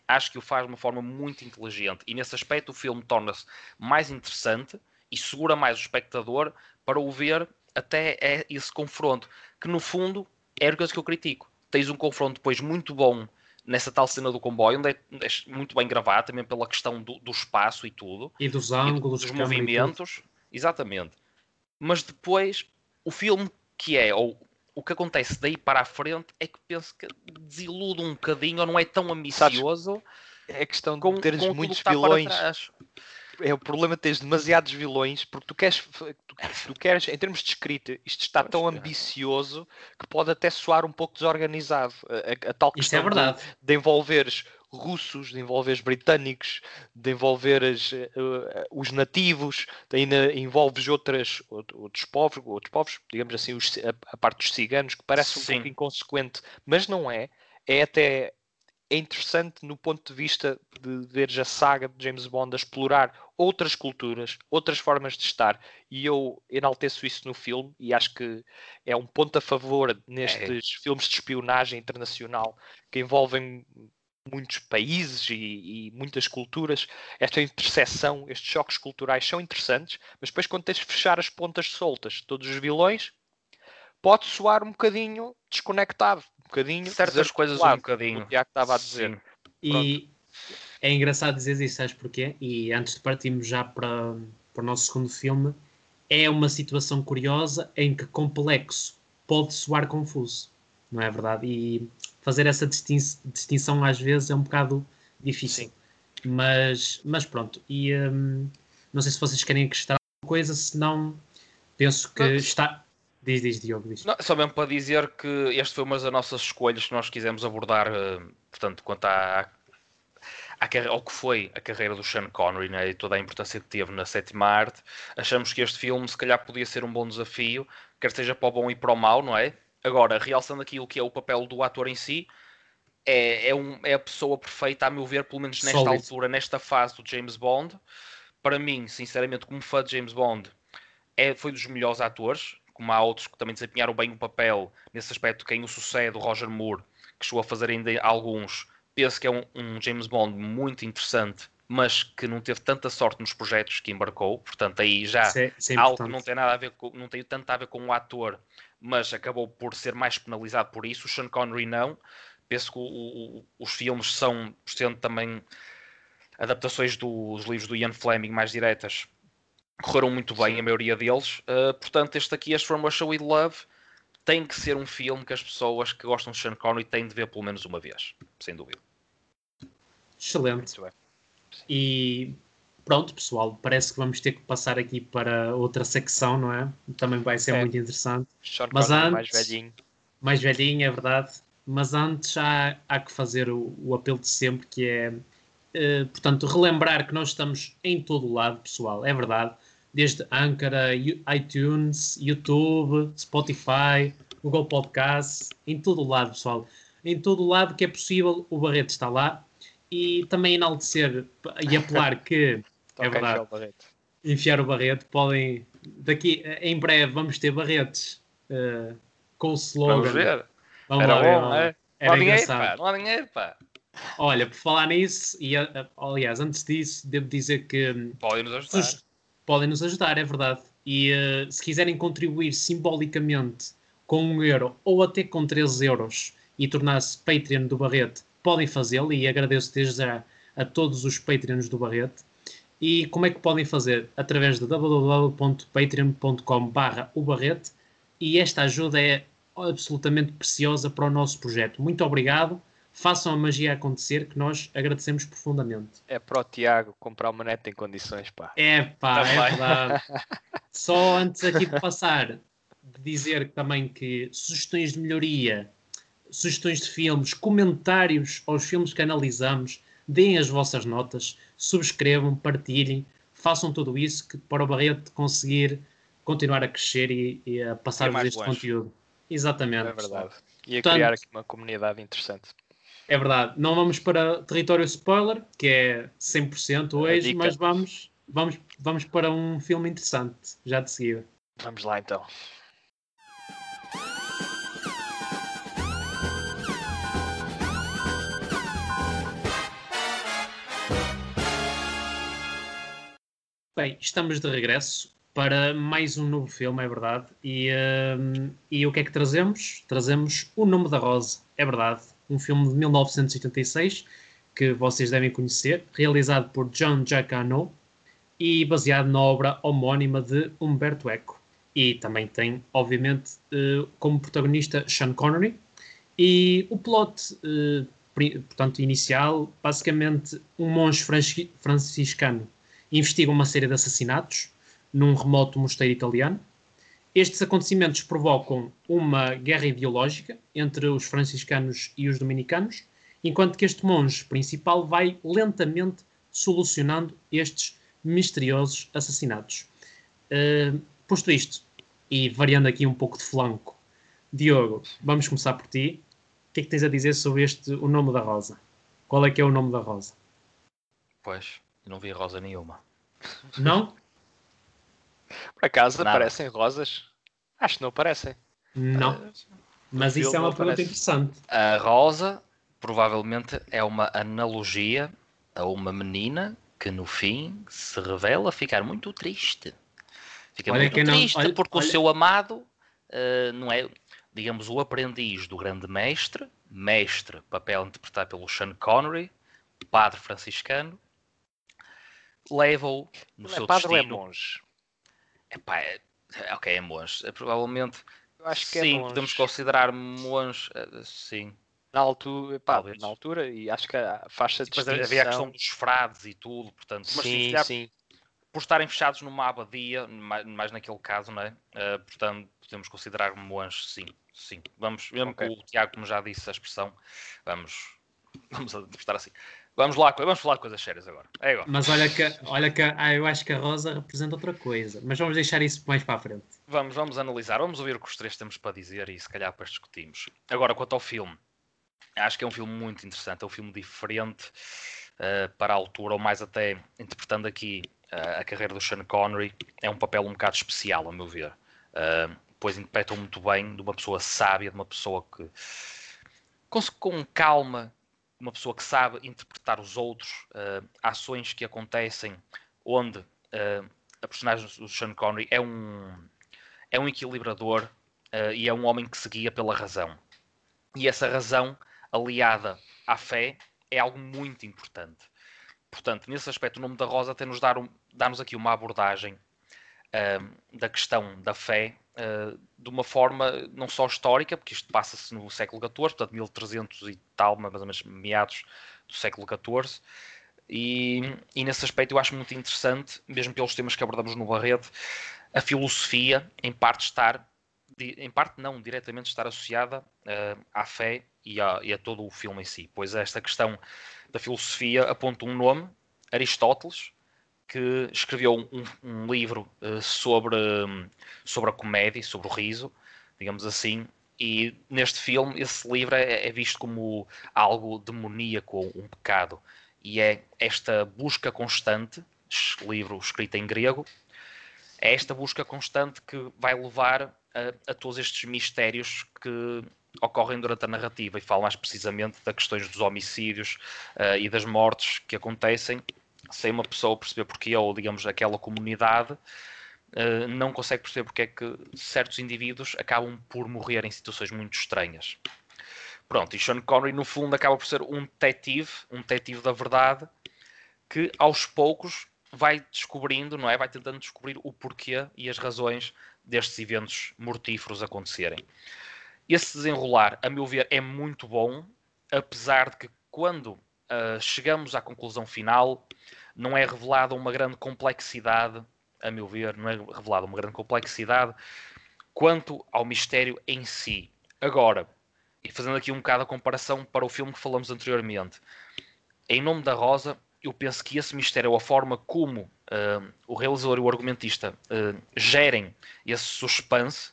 acho que o faz de uma forma muito inteligente. E nesse aspecto o filme torna-se mais interessante e segura mais o espectador para o ver até é esse confronto. Que no fundo é a coisa que eu critico. Tens um confronto depois muito bom nessa tal cena do comboio, onde é, é muito bem gravado, também pela questão do, do espaço e tudo. E dos ângulos, e dos movimentos. Exatamente. Mas depois, o filme que é, ou o que acontece daí para a frente é que penso que desilude um bocadinho ou não é tão ambicioso. Sabes, é questão de com, teres com muitos vilões. É o problema de teres demasiados vilões, porque tu queres, tu, tu queres, em termos de escrita, isto está tão ambicioso que pode até soar um pouco desorganizado. A, a, a tal é questão é de, de envolveres russos, de envolver os britânicos, de envolver as, uh, os nativos, ainda envolves outras, outros povos, outros povos, digamos assim, os, a, a, parte dos ciganos, que parece um Sim. pouco inconsequente, mas não é. É até é interessante no ponto de vista de veres a saga de James Bond a explorar outras culturas, outras formas de estar, e eu enalteço isso no filme e acho que é um ponto a favor nestes é. filmes de espionagem internacional que envolvem muitos países e, e, muitas culturas, esta interseção, estes choques culturais são interessantes, mas depois quando tens de fechar as pontas soltas de todos os vilões, pode soar um bocadinho desconectado, um bocadinho certas coisas um bocadinho. O que estava a dizer. E é engraçado dizer isso, sabes porquê? E antes de partirmos já para, para o nosso segundo filme, é uma situação curiosa em que complexo pode soar confuso, não é verdade? E fazer essa distinção às vezes é um bocado difícil. Mas, mas pronto, e um, não sei se vocês querem acrescentar alguma coisa, senão penso que não, está. Diz, diz, Diogo, diz. Não, só mesmo para dizer que este foi uma das nossas escolhas que nós quisemos abordar, uh, portanto, quanto à, à, ao que foi a carreira do Sean Connery né, e toda a importância que teve na sétima arte. Achamos que este filme, se calhar, podia ser um bom desafio, quer seja para o bom e para o mau, não é? Agora, realçando aquilo que é o papel do ator em si, é, é, um, é a pessoa perfeita, a meu ver, pelo menos nesta Solid. altura, nesta fase do James Bond. Para mim, sinceramente, como fã de James Bond, é, foi dos melhores atores, como há outros que também desempenharam bem o papel nesse aspecto. Quem o sucede, o Roger Moore, que chegou a fazer ainda alguns, penso que é um, um James Bond muito interessante, mas que não teve tanta sorte nos projetos que embarcou. Portanto, aí já é, é algo que não tem nada a ver com, não tem tanto a ver com o ator, mas acabou por ser mais penalizado por isso. O Sean Connery não. Penso que o, o, os filmes são, sendo também adaptações dos livros do Ian Fleming mais diretas, correram muito bem, Sim. a maioria deles. Uh, portanto, este aqui, este From Russia With Love, tem que ser um filme que as pessoas que gostam de Sean Connery têm de ver pelo menos uma vez, sem dúvida. Excelente. E pronto, pessoal, parece que vamos ter que passar aqui para outra secção, não é? Também vai ser é. muito interessante. Sean Mas Connery antes, mais velhinho. Mais velhinho, é verdade. Mas antes há, há que fazer o, o apelo de sempre, que é, uh, portanto, relembrar que nós estamos em todo o lado, pessoal, é verdade desde Anchor, iTunes, YouTube, Spotify, Google Podcasts, em todo o lado, pessoal. Em todo o lado que é possível, o Barreto está lá. E também enaltecer e apelar que, é verdade, enfiar o Barreto. Podem, daqui em breve, vamos ter Barretes uh, com o slogan. Vamos ver. Vamos Era lá, bom, não é? Era não engraçado. Não há dinheiro, pá. Olha, por falar nisso, e aliás, antes disso, devo dizer que. Podem nos ajudar podem nos ajudar, é verdade. E uh, se quiserem contribuir simbolicamente com um euro ou até com 13 euros e tornar-se Patreon do Barrete, podem fazê-lo e agradeço desde já a todos os Patreons do Barrete. E como é que podem fazer? Através de www.patreon.com barra o Barrete e esta ajuda é absolutamente preciosa para o nosso projeto. Muito obrigado façam a magia acontecer, que nós agradecemos profundamente. É para o Tiago comprar uma neta em condições, pá. É pá, é verdade. Só antes aqui de passar, de dizer também que sugestões de melhoria, sugestões de filmes, comentários aos filmes que analisamos, deem as vossas notas, subscrevam, partilhem, façam tudo isso que, para o Barreto conseguir continuar a crescer e, e a passar-vos este longe. conteúdo. Exatamente. É verdade. E a Portanto, criar aqui uma comunidade interessante. É verdade. Não vamos para território spoiler, que é 100% hoje, mas vamos, vamos, vamos para um filme interessante, já de seguida. Vamos lá então. Bem, estamos de regresso para mais um novo filme, é verdade. E, um, e o que é que trazemos? Trazemos O Nome da Rosa, é verdade um filme de 1986 que vocês devem conhecer, realizado por John Giacomo e baseado na obra homónima de Umberto Eco. E também tem, obviamente, eh, como protagonista Sean Connery. E o plot, eh, portanto, inicial, basicamente, um monge franciscano investiga uma série de assassinatos num remoto mosteiro italiano estes acontecimentos provocam uma guerra ideológica entre os franciscanos e os dominicanos, enquanto que este monge principal vai lentamente solucionando estes misteriosos assassinatos. Uh, posto isto, e variando aqui um pouco de flanco, Diogo, vamos começar por ti. O que é que tens a dizer sobre este, o nome da rosa? Qual é que é o nome da rosa? Pois, não vi rosa nenhuma. Não? Por acaso Nada. aparecem rosas? Acho que não aparecem. Não. Uh, Mas isso é uma pergunta aparece. interessante. A rosa provavelmente é uma analogia a uma menina que no fim se revela ficar muito triste. Fica olha muito triste não, olha, porque olha... o seu amado uh, não é, digamos, o aprendiz do grande mestre, mestre, papel interpretado pelo Sean Connery, padre franciscano, leva-o no não é seu é padre destino. Ou é monge? Epá, é, ok, é monge. É, provavelmente. Eu acho que é sim, é podemos considerar monge. Eh, sim. Na altura, pá, na altura, e acho que a faixa de Depois havia a questão dos frades e tudo, portanto, mas sim, sim, sim. por estarem fechados numa abadia, mais, mais naquele caso, não é? Uh, portanto, podemos considerar monge, sim, sim. Vamos, mesmo okay. que o Tiago, como já disse a expressão, vamos, vamos interpretar assim. Vamos lá, vamos falar de coisas sérias agora. É agora. Mas olha que, olha que ah, eu acho que a Rosa representa outra coisa. Mas vamos deixar isso mais para a frente. Vamos, vamos analisar, vamos ouvir o que os três temos para dizer e se calhar depois discutimos. Agora, quanto ao filme, acho que é um filme muito interessante, é um filme diferente uh, para a altura, ou mais até interpretando aqui uh, a carreira do Sean Connery, é um papel um bocado especial, a meu ver. Uh, pois interpretam muito bem de uma pessoa sábia, de uma pessoa que com, com calma, uma pessoa que sabe interpretar os outros, uh, ações que acontecem, onde uh, a personagem do Sean Connery é um, é um equilibrador uh, e é um homem que se guia pela razão. E essa razão, aliada à fé, é algo muito importante. Portanto, nesse aspecto, o nome da Rosa tem-nos dar um, dá-nos aqui uma abordagem da questão da fé uh, de uma forma não só histórica, porque isto passa-se no século XIV, portanto 1300 e tal, mais ou menos meados do século XIV, e, e, nesse aspecto eu acho muito interessante, mesmo pelos temas que abordamos no Barreto, a filosofia em parte estar, em parte não, diretamente estar associada uh, à fé e a, e a, todo o filme em si, pois esta questão da filosofia aponta um nome, Aristóteles, que escreveu um, um livro uh, sobre, sobre a comédia, sobre o riso, digamos assim, e neste filme esse livro é, é visto como algo demoníaco, um pecado. E é esta busca constante, livro escrito em grego, é esta busca constante que vai levar a, a todos estes mistérios que ocorrem durante a narrativa e fala mais precisamente das questões dos homicídios uh, e das mortes que acontecem sem uma pessoa perceber porquê ou digamos aquela comunidade uh, não consegue perceber porque é que certos indivíduos acabam por morrer em situações muito estranhas. Pronto, e Sean Connery no fundo acaba por ser um detetive, um detetive da verdade, que aos poucos vai descobrindo, não é? Vai tentando descobrir o porquê e as razões destes eventos mortíferos acontecerem. Esse desenrolar, a meu ver, é muito bom, apesar de que quando uh, chegamos à conclusão final, não é revelada uma grande complexidade, a meu ver, não é revelada uma grande complexidade quanto ao mistério em si. Agora, e fazendo aqui um bocado a comparação para o filme que falamos anteriormente, em nome da Rosa, eu penso que esse mistério, ou a forma como uh, o realizador e o argumentista uh, gerem esse suspense,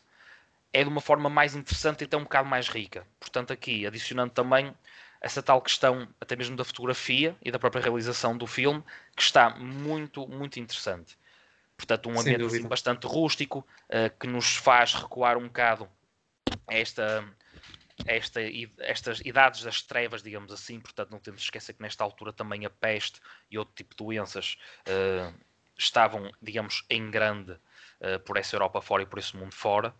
é de uma forma mais interessante e até um bocado mais rica. Portanto, aqui, adicionando também essa tal questão, até mesmo da fotografia e da própria realização do filme, que está muito, muito interessante. Portanto, um ambiente assim, bastante rústico, uh, que nos faz recuar um bocado esta esta, estas idades das trevas, digamos assim, portanto não temos de esquecer que nesta altura também a peste e outro tipo de doenças uh, estavam, digamos, em grande uh, por essa Europa fora e por esse mundo fora,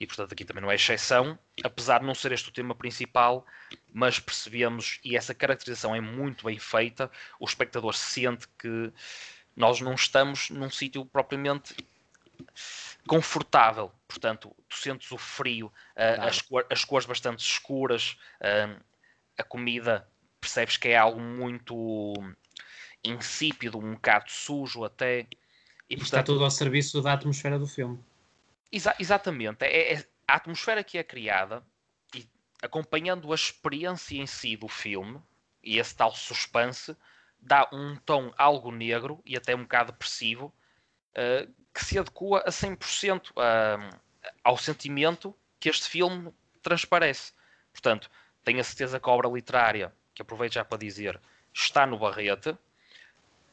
e portanto aqui também não é exceção, apesar de não ser este o tema principal, mas percebemos, e essa caracterização é muito bem feita, o espectador sente que nós não estamos num sítio propriamente confortável. Portanto, tu sentes o frio, uh, as, cor, as, cores bastante escuras, uh, a comida percebes que é algo muito insípido, um bocado sujo até. E, portanto, Está tudo ao serviço da atmosfera do filme. Exa exatamente. É, é, a atmosfera que é criada, e acompanhando a experiência em si do filme, e esse tal suspense, dá um tom algo negro e até um bocado depressivo, uh, que se adequa a 100% uh, ao sentimento que este filme transparece. Portanto, tenho a certeza que a obra literária, que aproveito já para dizer, está no Barrete.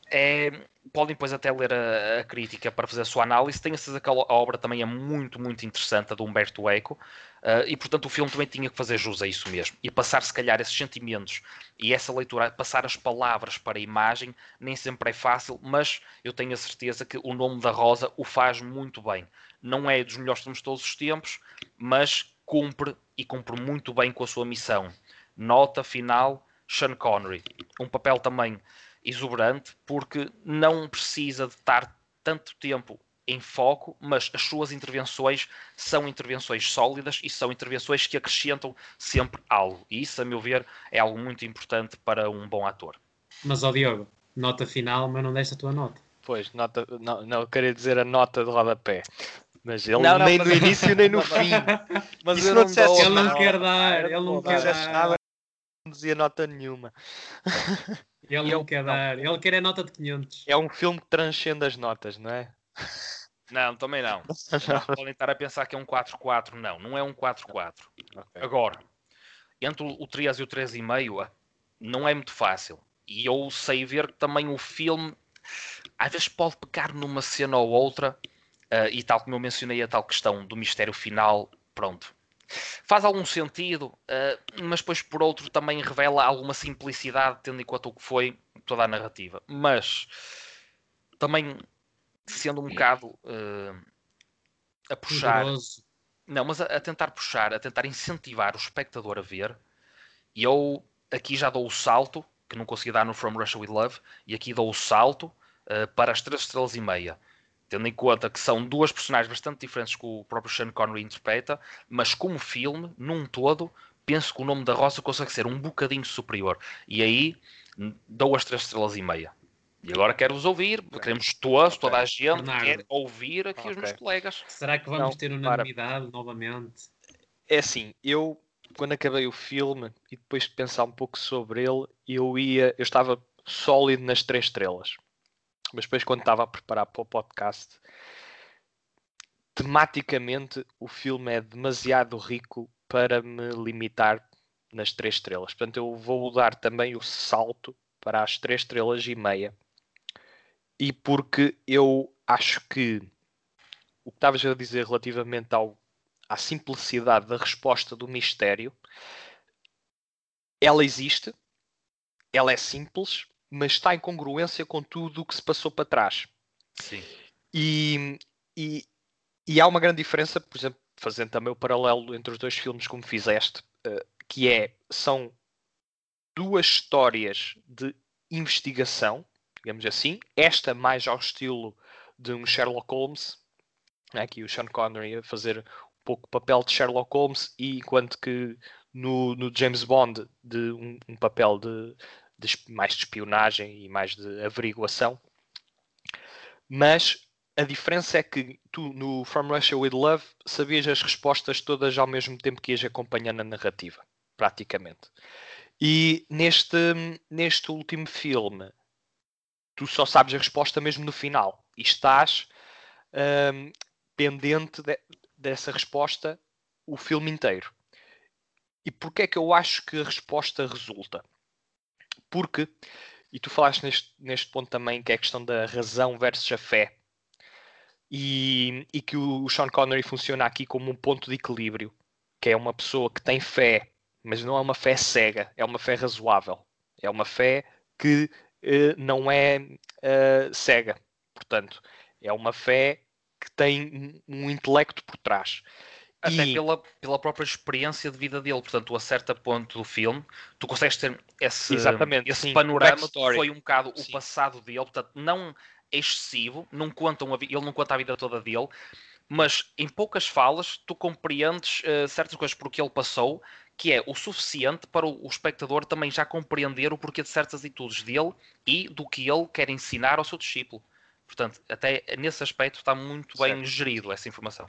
É, podem depois até ler a, a, crítica para fazer a sua análise. Tenho certeza que a, obra também é muito, muito interessante, a do Humberto Eco, uh, e portanto o filme também tinha que fazer jus a isso mesmo. E passar, se calhar, esses sentimentos e essa leitura, passar as palavras para a imagem, nem sempre é fácil, mas eu tenho a certeza que o nome da Rosa o faz muito bem. Não é dos melhores filmes de todos os tempos, mas cumpre e cumpre muito bem com a sua missão. Nota final: Sean Connery. Um papel também exuberante, porque não precisa de estar tanto tempo em foco, mas as suas intervenções são intervenções sólidas e são intervenções que acrescentam sempre algo. E isso, a meu ver, é algo muito importante para um bom ator. Mas, ó Diogo, nota final, mas não deste a tua nota. Pois, nota, não, não eu queria dizer a nota de rodapé. Mas ele não, nem no início nem no fim. Mas eu não, não dissesse, ele não quer dar, ele não quer dar. Dizia nota nenhuma. Ele não quer dar, ele quer a nota de 500. É um filme que transcende as notas, não é? Não, também não. não. Podem estar a pensar que é um 4-4. Não, não é um 4-4. Okay. Agora, entre o 3 e o 3,5 não é muito fácil. E eu sei ver que também o filme às vezes pode pecar numa cena ou outra, uh, e tal como eu mencionei a tal questão do mistério final, pronto. Faz algum sentido, uh, mas depois por outro também revela alguma simplicidade, tendo em conta o que foi toda a narrativa. Mas também sendo um bocado uh, a puxar. Poderoso. Não, mas a, a, tentar puxar, a tentar incentivar o espectador a ver. E eu aqui já dou o salto, que não consegui dar no From Russia with Love, e aqui dou o salto uh, para as 3 estrelas e meia. Tendo em conta que são duas personagens bastante diferentes que o próprio Sean Connery interpreta, mas como filme, num todo, penso que o nome da Rosa consegue ser um bocadinho superior. E aí dou as 3 estrelas e meia. E agora quero-vos ouvir, queremos todos, okay. toda a gente Bernardo. quer ouvir aqui okay. os meus colegas. Será que vamos Não, ter unanimidade para. novamente? É assim, eu quando acabei o filme e depois de pensar um pouco sobre ele, eu ia, eu estava sólido nas três estrelas. Mas depois quando estava a preparar para o podcast, tematicamente o filme é demasiado rico para me limitar nas três estrelas. Portanto, eu vou dar também o salto para as três estrelas e meia e porque eu acho que o que estavas a dizer relativamente ao, à simplicidade da resposta do mistério, ela existe, ela é simples, mas está em congruência com tudo o que se passou para trás. Sim. E, e, e há uma grande diferença, por exemplo, fazendo também o paralelo entre os dois filmes como fizeste, uh, que é, são duas histórias de investigação digamos assim. Esta mais ao estilo de um Sherlock Holmes, né, aqui o Sean Connery a fazer um pouco o papel de Sherlock Holmes, e enquanto que no, no James Bond de um, um papel de, de, mais de espionagem e mais de averiguação. Mas a diferença é que tu no From Russia with Love sabias as respostas todas ao mesmo tempo que ias acompanhando a narrativa, praticamente. E neste, neste último filme tu só sabes a resposta mesmo no final e estás um, pendente de, dessa resposta o filme inteiro. E porquê é que eu acho que a resposta resulta? Porque, e tu falaste neste, neste ponto também, que é a questão da razão versus a fé. E, e que o Sean Connery funciona aqui como um ponto de equilíbrio, que é uma pessoa que tem fé, mas não é uma fé cega, é uma fé razoável. É uma fé que eh, não é uh, cega. Portanto, é uma fé que tem um intelecto por trás. Até e... pela, pela própria experiência de vida dele. Portanto, a certo ponto do filme, tu consegues ter esse, Exatamente, esse sim, panorama que foi um bocado sim. o passado dele. Portanto, não excessivo, não contam a, ele não conta a vida toda dele, mas em poucas falas tu compreendes uh, certas coisas por que ele passou que é o suficiente para o, espectador também já compreender o porquê de certas atitudes dele e do que ele quer ensinar ao seu discípulo. Portanto, até nesse aspecto está muito certo. bem gerido essa informação.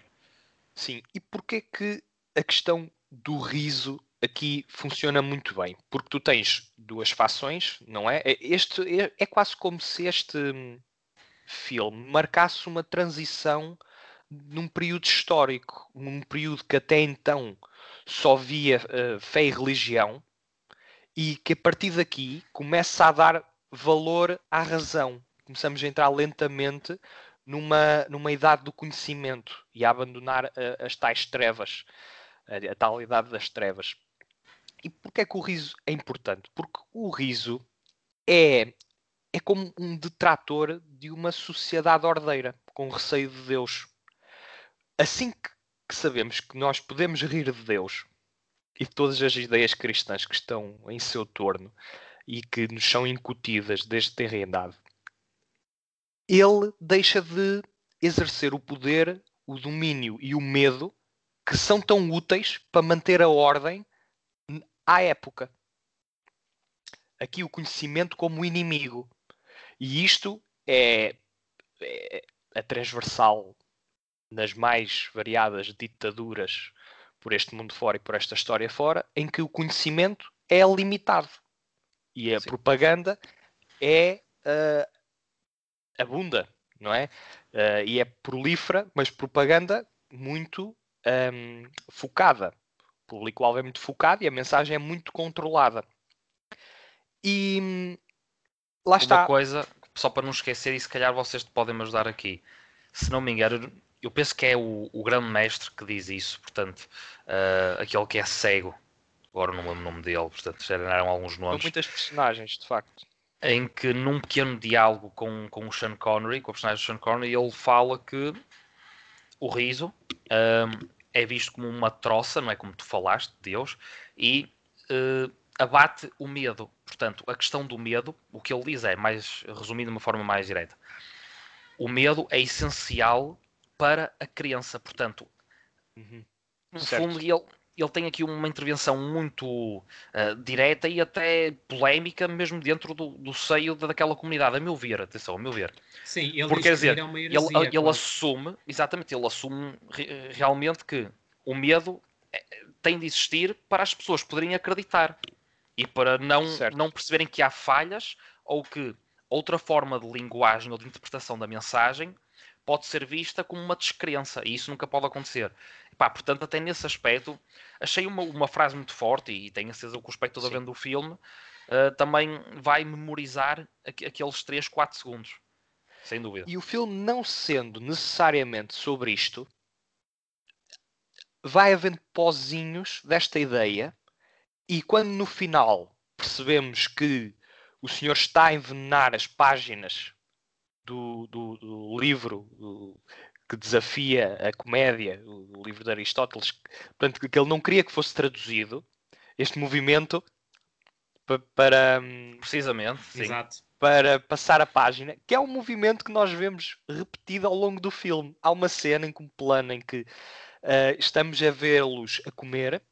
Sim, e porquê que a questão do riso aqui funciona muito bem? Porque tu tens duas fações, não é? é este é, é quase como se este hum, filme marcasse uma transição num período histórico, num período que até então só via uh, fé e religião, e que a partir daqui começa a dar valor à razão. Começamos a entrar lentamente numa, numa idade do conhecimento e a abandonar uh, as tais trevas, a, a tal idade das trevas. E porquê é que o riso é importante? Porque o riso é, é como um detrator de uma sociedade ordeira, com receio de Deus. Assim que que sabemos que nós podemos rir de Deus e de todas as ideias cristãs que estão em seu torno e que nos são incutidas desde ter reinado, ele deixa de exercer o poder, o domínio e o medo que são tão úteis para manter a ordem à época. Aqui o conhecimento como inimigo. E isto é, é a transversal nas mais variadas ditaduras por este mundo fora e por esta história fora, em que o conhecimento é limitado e a Sim. propaganda é uh, abunda, não é? Uh, e é prolífera, mas propaganda muito um, focada. público-alvo é muito focado e a mensagem é muito controlada. E lá Uma está. coisa, só para não esquecer, e se calhar vocês podem me ajudar aqui. Se não me engano, eu penso que é o, o grande mestre que diz isso, portanto, uh, aquele que é cego. Agora não lembro o nome dele, portanto, já eram alguns São nomes. muitas personagens, de facto. Em que num pequeno diálogo com, com o Sean Connery, com a personagem do Sean Connery, ele fala que o riso um, é visto como uma troça, não é como tu falaste, Deus, e uh, abate o medo. Portanto, a questão do medo, o que ele diz é, mais resumido de uma forma mais direta, o medo é essencial para a criança. Portanto, Uhum. no Certo. fundo, ele, ele tem aqui uma intervenção muito uh, direta e até polémica, mesmo dentro do, do seio daquela comunidade, a meu ver, atenção, a meu ver. Sim, ele Porque, quer diz que dizer, é uma Ele, heresia, ele assume, exatamente, ele assume re- realmente que o medo eh, tem de existir para as pessoas poderem acreditar e para não, Certo. não perceberem que há falhas ou que outra forma de linguagem ou de interpretação da mensagem pode ser vista como uma descrença e isso nunca pode acontecer. Pá, portanto, até nesse aspecto, achei uma, uma frase muito forte e tenho a certeza que o espectador Sim. vendo o filme eh, também vai memorizar aqu- aqueles 3, 4 segundos. Sem dúvida. E o filme não sendo necessariamente sobre isto, vai havendo pozinhos desta ideia, e quando no final percebemos que o senhor está a envenenar as páginas do, do- do livro do- que desafia a comédia, o, o livro de Aristóteles, portanto, que ele não queria que fosse traduzido, este movimento pa- para, hum, Precisamente, sim. Exato. para passar a página, que é um movimento que nós vemos repetido ao longo do filme. Há uma cena em que um plano em que ah, estamos a vê-los a comer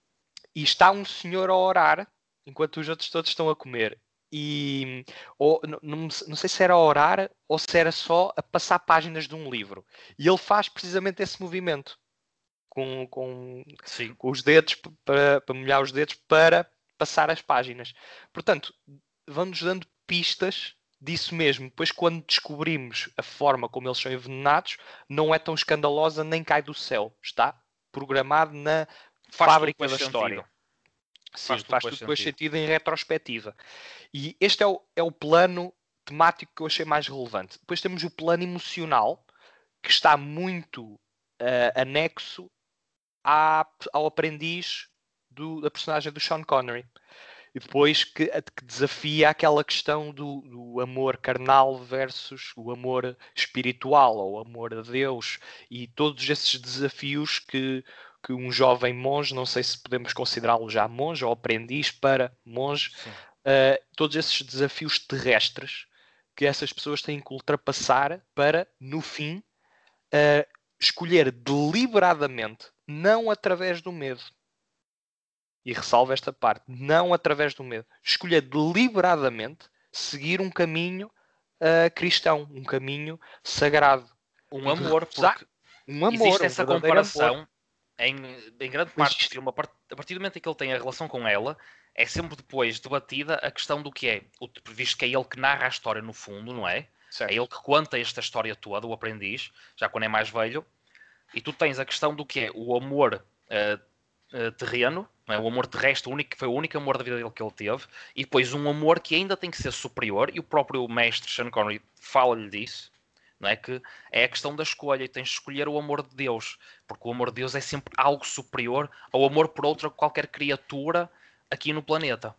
e está um senhor a orar enquanto os outros todos estão a comer. E ou, não, não sei se era a orar ou se era só a passar páginas de um livro. E ele faz precisamente esse movimento com, com, com os dedos para, para molhar os dedos para passar as páginas. Portanto, vão-nos dando pistas disso mesmo. Depois, quando descobrimos a forma como eles são envenenados, não é tão escandalosa nem cai do céu. Está programado na Faz fábrica da história. sentido. Sim, Faz faz, tudo tudo depois depois sentido. em retrospectiva. E este é o, é o plano temático que eu achei mais relevante. Depois temos o plano emocional, que está muito ah, anexo à- ao aprendiz do- da personagem do Sean Connery. E depois que, que desafia aquela questão do, do amor carnal versus o amor espiritual, ou o amor a Deus, e todos esses desafios que, que um jovem monge, não sei se podemos considerá-lo já monge ou aprendiz para monge, uh, todos esses desafios terrestres que essas pessoas têm que ultrapassar para, no fim, uh, escolher deliberadamente, não através do medo. E ressalvo esta parte, não através do medo. Escolher deliberadamente seguir um caminho uh, cristão, um caminho sagrado. Um amor, porque Um amor, existe um essa verdadeiro amor. Comparação em, em grande parte do filme. A par- a partir do momento em que ele tem a relação com ela, é sempre depois debatida a questão do que é, o- visto que é ele que narra a história no fundo, não é? Certo. É ele que conta esta história toda, o aprendiz, já quando é mais velho, e tu tens a questão do que é o amor eh, eh, terreno, é? o amor terrestre, o único, que foi o único amor da vida dele que ele teve, e depois um amor que ainda tem que ser superior, e o próprio mestre Sean Connery fala-lhe disso, não é? Que é a questão da escolha, e tens de escolher o amor de Deus, porque o amor de Deus é sempre algo superior ao amor por outra qualquer criatura aqui no planeta.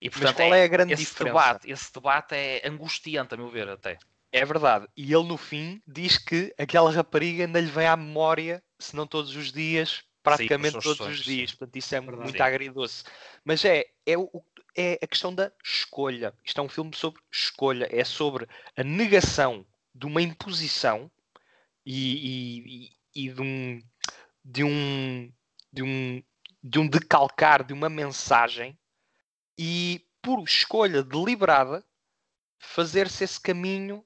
E, Mas portanto, qual é a grande esse diferença? debate, esse debate é angustiante, a meu ver, até. É verdade. E ele no fim diz que aquela rapariga ainda lhe vem à memória, se não todos os dias, praticamente seus todos os sim. dias. Portanto, isso é Verdade. muito Sim. agridoce. Mas é, é, o, é a questão da escolha. Isto é um filme sobre escolha. É sobre a negação de uma imposição e, e- e- de um de um de um de um decalcar de uma mensagem e por escolha deliberada fazer-se esse caminho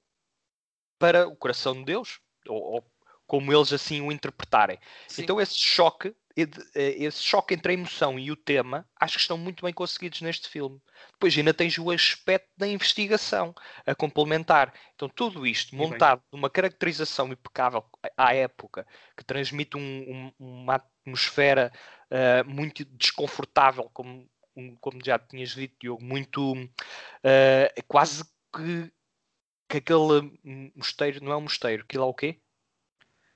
para o coração de Deus ou, ou como eles assim o interpretarem Sim. então esse choque esse choque entre a emoção e o tema, acho que estão muito bem conseguidos neste filme. Depois ainda tens o aspecto da investigação a complementar. Então, tudo isto montado numa caracterização impecável à época, que transmite um, um, uma atmosfera uh, muito desconfortável, como, como já tinhas dito, Diogo, muito uh, quase que, que aquele mosteiro, não é um mosteiro, aquilo é o quê?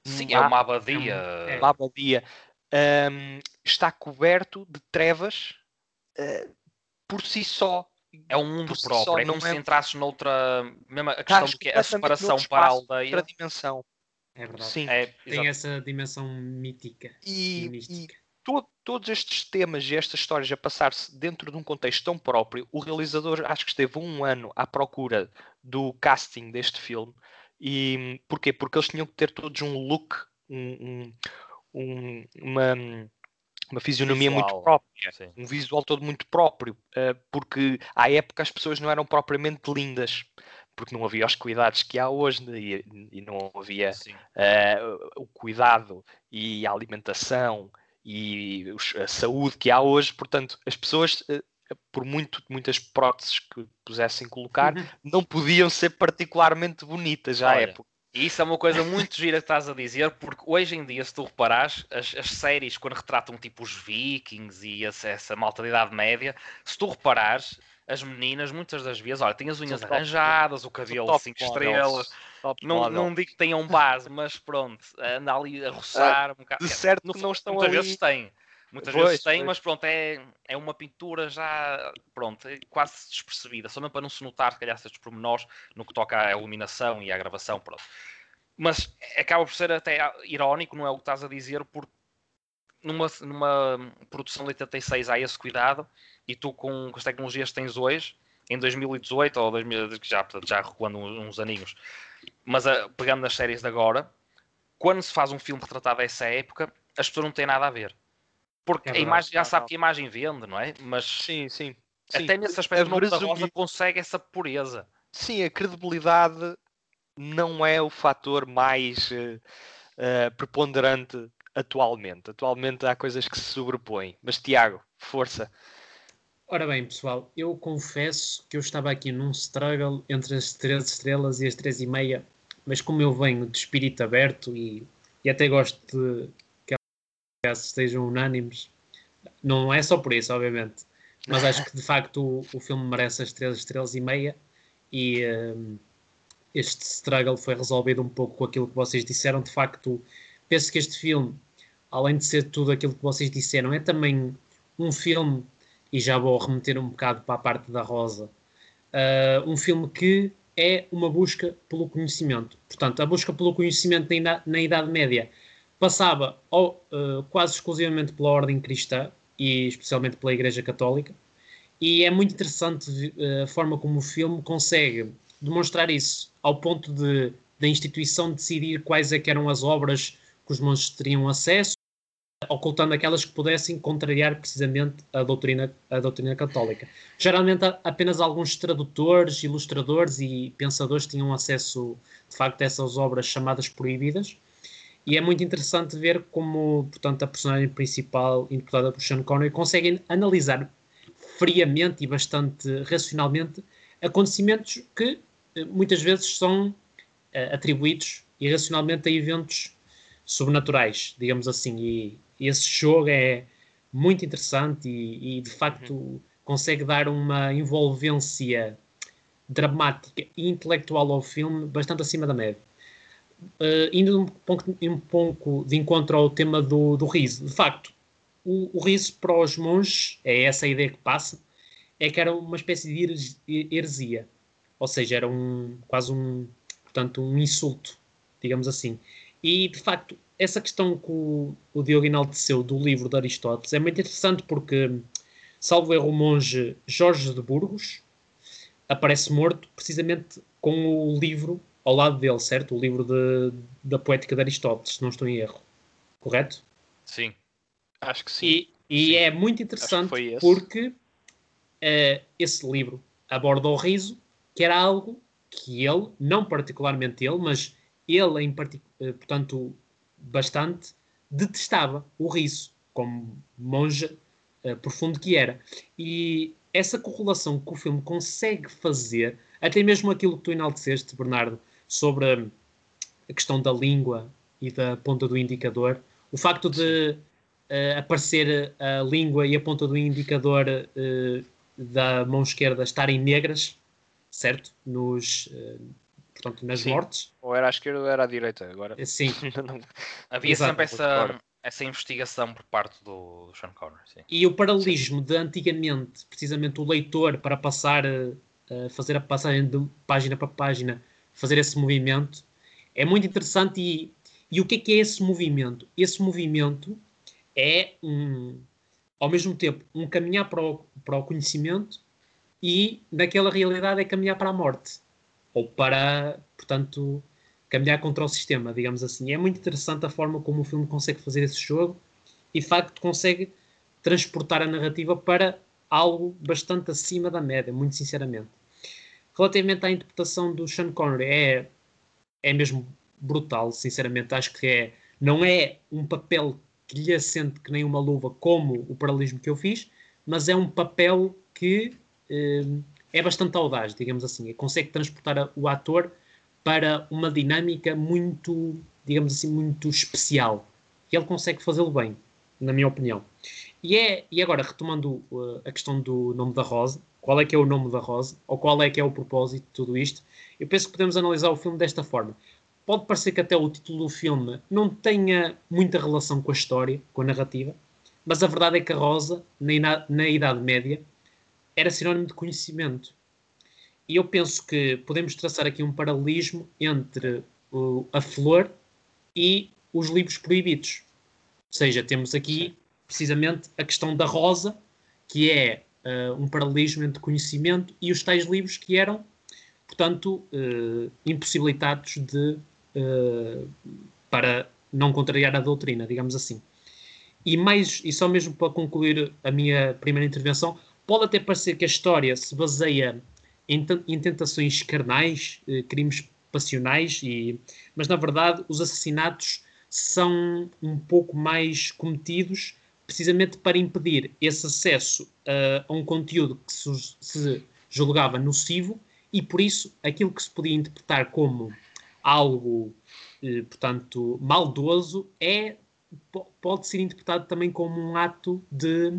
Sim, é uma abadia. É uma abadia. Um, está coberto de trevas uh, por si só. É um mundo próprio, só, é como é... se entrasses noutra. Mesmo a questão do que é a separação para a aldeia. Outra dimensão. É verdade. Sim. É, Tem essa dimensão mítica. E, e to, todos estes temas e estas histórias a passar-se dentro de um contexto tão próprio, o realizador acho que esteve um ano à procura do casting deste filme e porquê? Porque eles tinham que ter todos um look, um, um, uma, uma fisionomia visual. muito própria, Sim. um visual todo muito próprio, uh, porque à época as pessoas não eram propriamente lindas, porque não havia os cuidados que há hoje né? e, e não havia uh, o cuidado e a alimentação e a saúde que há hoje, portanto, as pessoas uh, por muito, muitas próteses que pusessem colocar, uhum. não podiam ser particularmente bonitas à Olha, época. E isso é uma coisa muito gira que estás a dizer, porque hoje em dia, se tu reparares, as, as séries, quando retratam tipo os vikings e essa, essa malta de idade média, se tu reparares, as meninas, muitas das vezes, olha, têm as unhas arranjadas, o cabelo 5 estrelas. Não, não digo que tenham base, mas pronto, anda ali a roçar ah, um bocado. De certo no, não estão muitas ali... vezes têm. Muitas pois, vezes tem, pois. mas pronto, é, é uma pintura já pronto, é quase despercebida, só mesmo para não se notar, se calhar, estes pormenores no que toca à iluminação e à gravação. Pronto. Mas acaba por ser até irónico, não é o que estás a dizer, porque numa, numa produção de 86 há esse cuidado e tu com, com as tecnologias que tens hoje, em 2018 ou 2000, já, já recuando uns, uns aninhos, mas a, pegando nas séries de agora, quando se faz um filme retratado a essa época, as pessoas não têm nada a ver porque é a imagem já sabe que a imagem vende, não é? Mas sim, sim. Até nesse aspecto, da Rosa consegue essa pureza. Sim, a credibilidade não é o fator mais uh, uh, preponderante atualmente. Atualmente há coisas que se sobrepõem. Mas, Tiago, força. Ora bem, pessoal, eu confesso que eu estava aqui num struggle entre as 13 estrelas e as 3 e meia, mas como eu venho de espírito aberto e, e até gosto de estejam unânimes. Não é só por isso, obviamente, mas acho que de facto o, o filme merece as três estrelas e meia e um, este struggle foi resolvido um pouco com aquilo que vocês disseram. De facto, penso que este filme, além de ser tudo aquilo que vocês disseram, é também um filme, e já vou remeter um bocado para a parte da Rosa, uh, um filme que é uma busca pelo conhecimento. Portanto, a busca pelo conhecimento na, na Idade Média passava uh, quase exclusivamente pela ordem cristã e especialmente pela Igreja Católica. E é muito interessante uh, a forma como o filme consegue demonstrar isso, ao ponto de da instituição decidir quais é que eram as obras que os monges teriam acesso, ocultando aquelas que pudessem contrariar precisamente a doutrina, a doutrina católica. Geralmente apenas alguns tradutores, ilustradores e pensadores tinham acesso, de facto, a essas obras chamadas proibidas, e é muito interessante ver como, portanto, a personagem principal, interpretada por Sean Connery, consegue analisar friamente e bastante racionalmente acontecimentos que eh, muitas vezes são uh, atribuídos irracionalmente a eventos sobrenaturais, digamos assim. E, e esse jogo é muito interessante e, e de facto uhum. consegue dar uma envolvência dramática e intelectual ao filme bastante acima da média uh, indo um pouco, um pouco de encontro ao tema do, do riso. De facto, o, o riso para os monges, é essa a ideia que passa, é que era uma espécie de heresia. Ou seja, era um, quase um, portanto, um insulto, digamos assim. E, de facto, essa questão que o, o Diogo enalteceu do livro de Aristóteles é muito interessante porque, salvo erro, o monge Jorge de Burgos aparece morto precisamente com o livro ao lado dele, certo? O livro de, da poética de Aristóteles, se não estou em erro. Correto? Sim. Acho que sim. E, e sim. é muito interessante porque uh, esse livro aborda o riso, que era algo que ele, não particularmente ele, mas ele em particular, uh, portanto, bastante, detestava o riso. como monja uh, profundo que era. E essa correlação que o filme consegue fazer, até mesmo aquilo que tu enalteceste, Bernardo, sobre a questão da língua e da ponta do indicador, o facto de uh, aparecer a língua e a ponta do indicador uh, da mão esquerda estarem negras, certo? Nos, uh, portanto, nas Sim. mortes. Ou era à esquerda ou era à direita, agora. Sim. Havia Exato. sempre essa, essa investigação por parte do, do Sean Connery. Sim. E o paralelismo sim. de antigamente, precisamente o leitor para passar, uh, fazer a passagem de página para página, fazer esse movimento, é muito interessante. E, e o que é que é esse movimento? Esse movimento é um, ao mesmo tempo um caminhar para o, para o conhecimento e naquela realidade é caminhar para a morte ou para, portanto, caminhar contra o sistema, digamos assim. É muito interessante a forma como o filme consegue fazer esse jogo e, de facto, consegue transportar a narrativa para algo bastante acima da média, muito sinceramente. Relativamente à interpretação do Sean Connery, é, é mesmo brutal, sinceramente. Acho que é, não é um papel que lhe assente que nem uma luva, como o paralelismo que eu fiz, mas é um papel que eh, é bastante audaz, digamos assim. Consegue transportar o ator para uma dinâmica muito, digamos assim, muito especial. E ele consegue fazê-lo bem, na minha opinião. E, é, e agora, retomando uh, a questão do nome da Rosa, qual é que é o nome da Rosa, ou qual é que é o propósito de tudo isto, eu penso que podemos analisar o filme desta forma. Pode parecer que até o título do filme não tenha muita relação com a história, com a narrativa, mas a verdade é que a Rosa, na, na Idade Média, era sinónimo de conhecimento. E eu penso que podemos traçar aqui um paralelismo entre o, a flor e os livros proibidos. Ou seja, temos aqui precisamente a questão da rosa, que é uh, um paralelismo entre conhecimento e os tais livros que eram, portanto, uh, impossibilitados de uh, para não contrariar a doutrina, digamos assim. E mais, e só mesmo para concluir a minha primeira intervenção, pode até parecer que a história se baseia em, em tentações carnais, crimes passionais, e, mas na verdade os assassinatos são um pouco mais cometidos precisamente para impedir esse acesso uh, a um conteúdo que se, se julgava nocivo e por isso aquilo que se podia interpretar como algo, eh, portanto, maldoso é pode ser interpretado também como um ato de,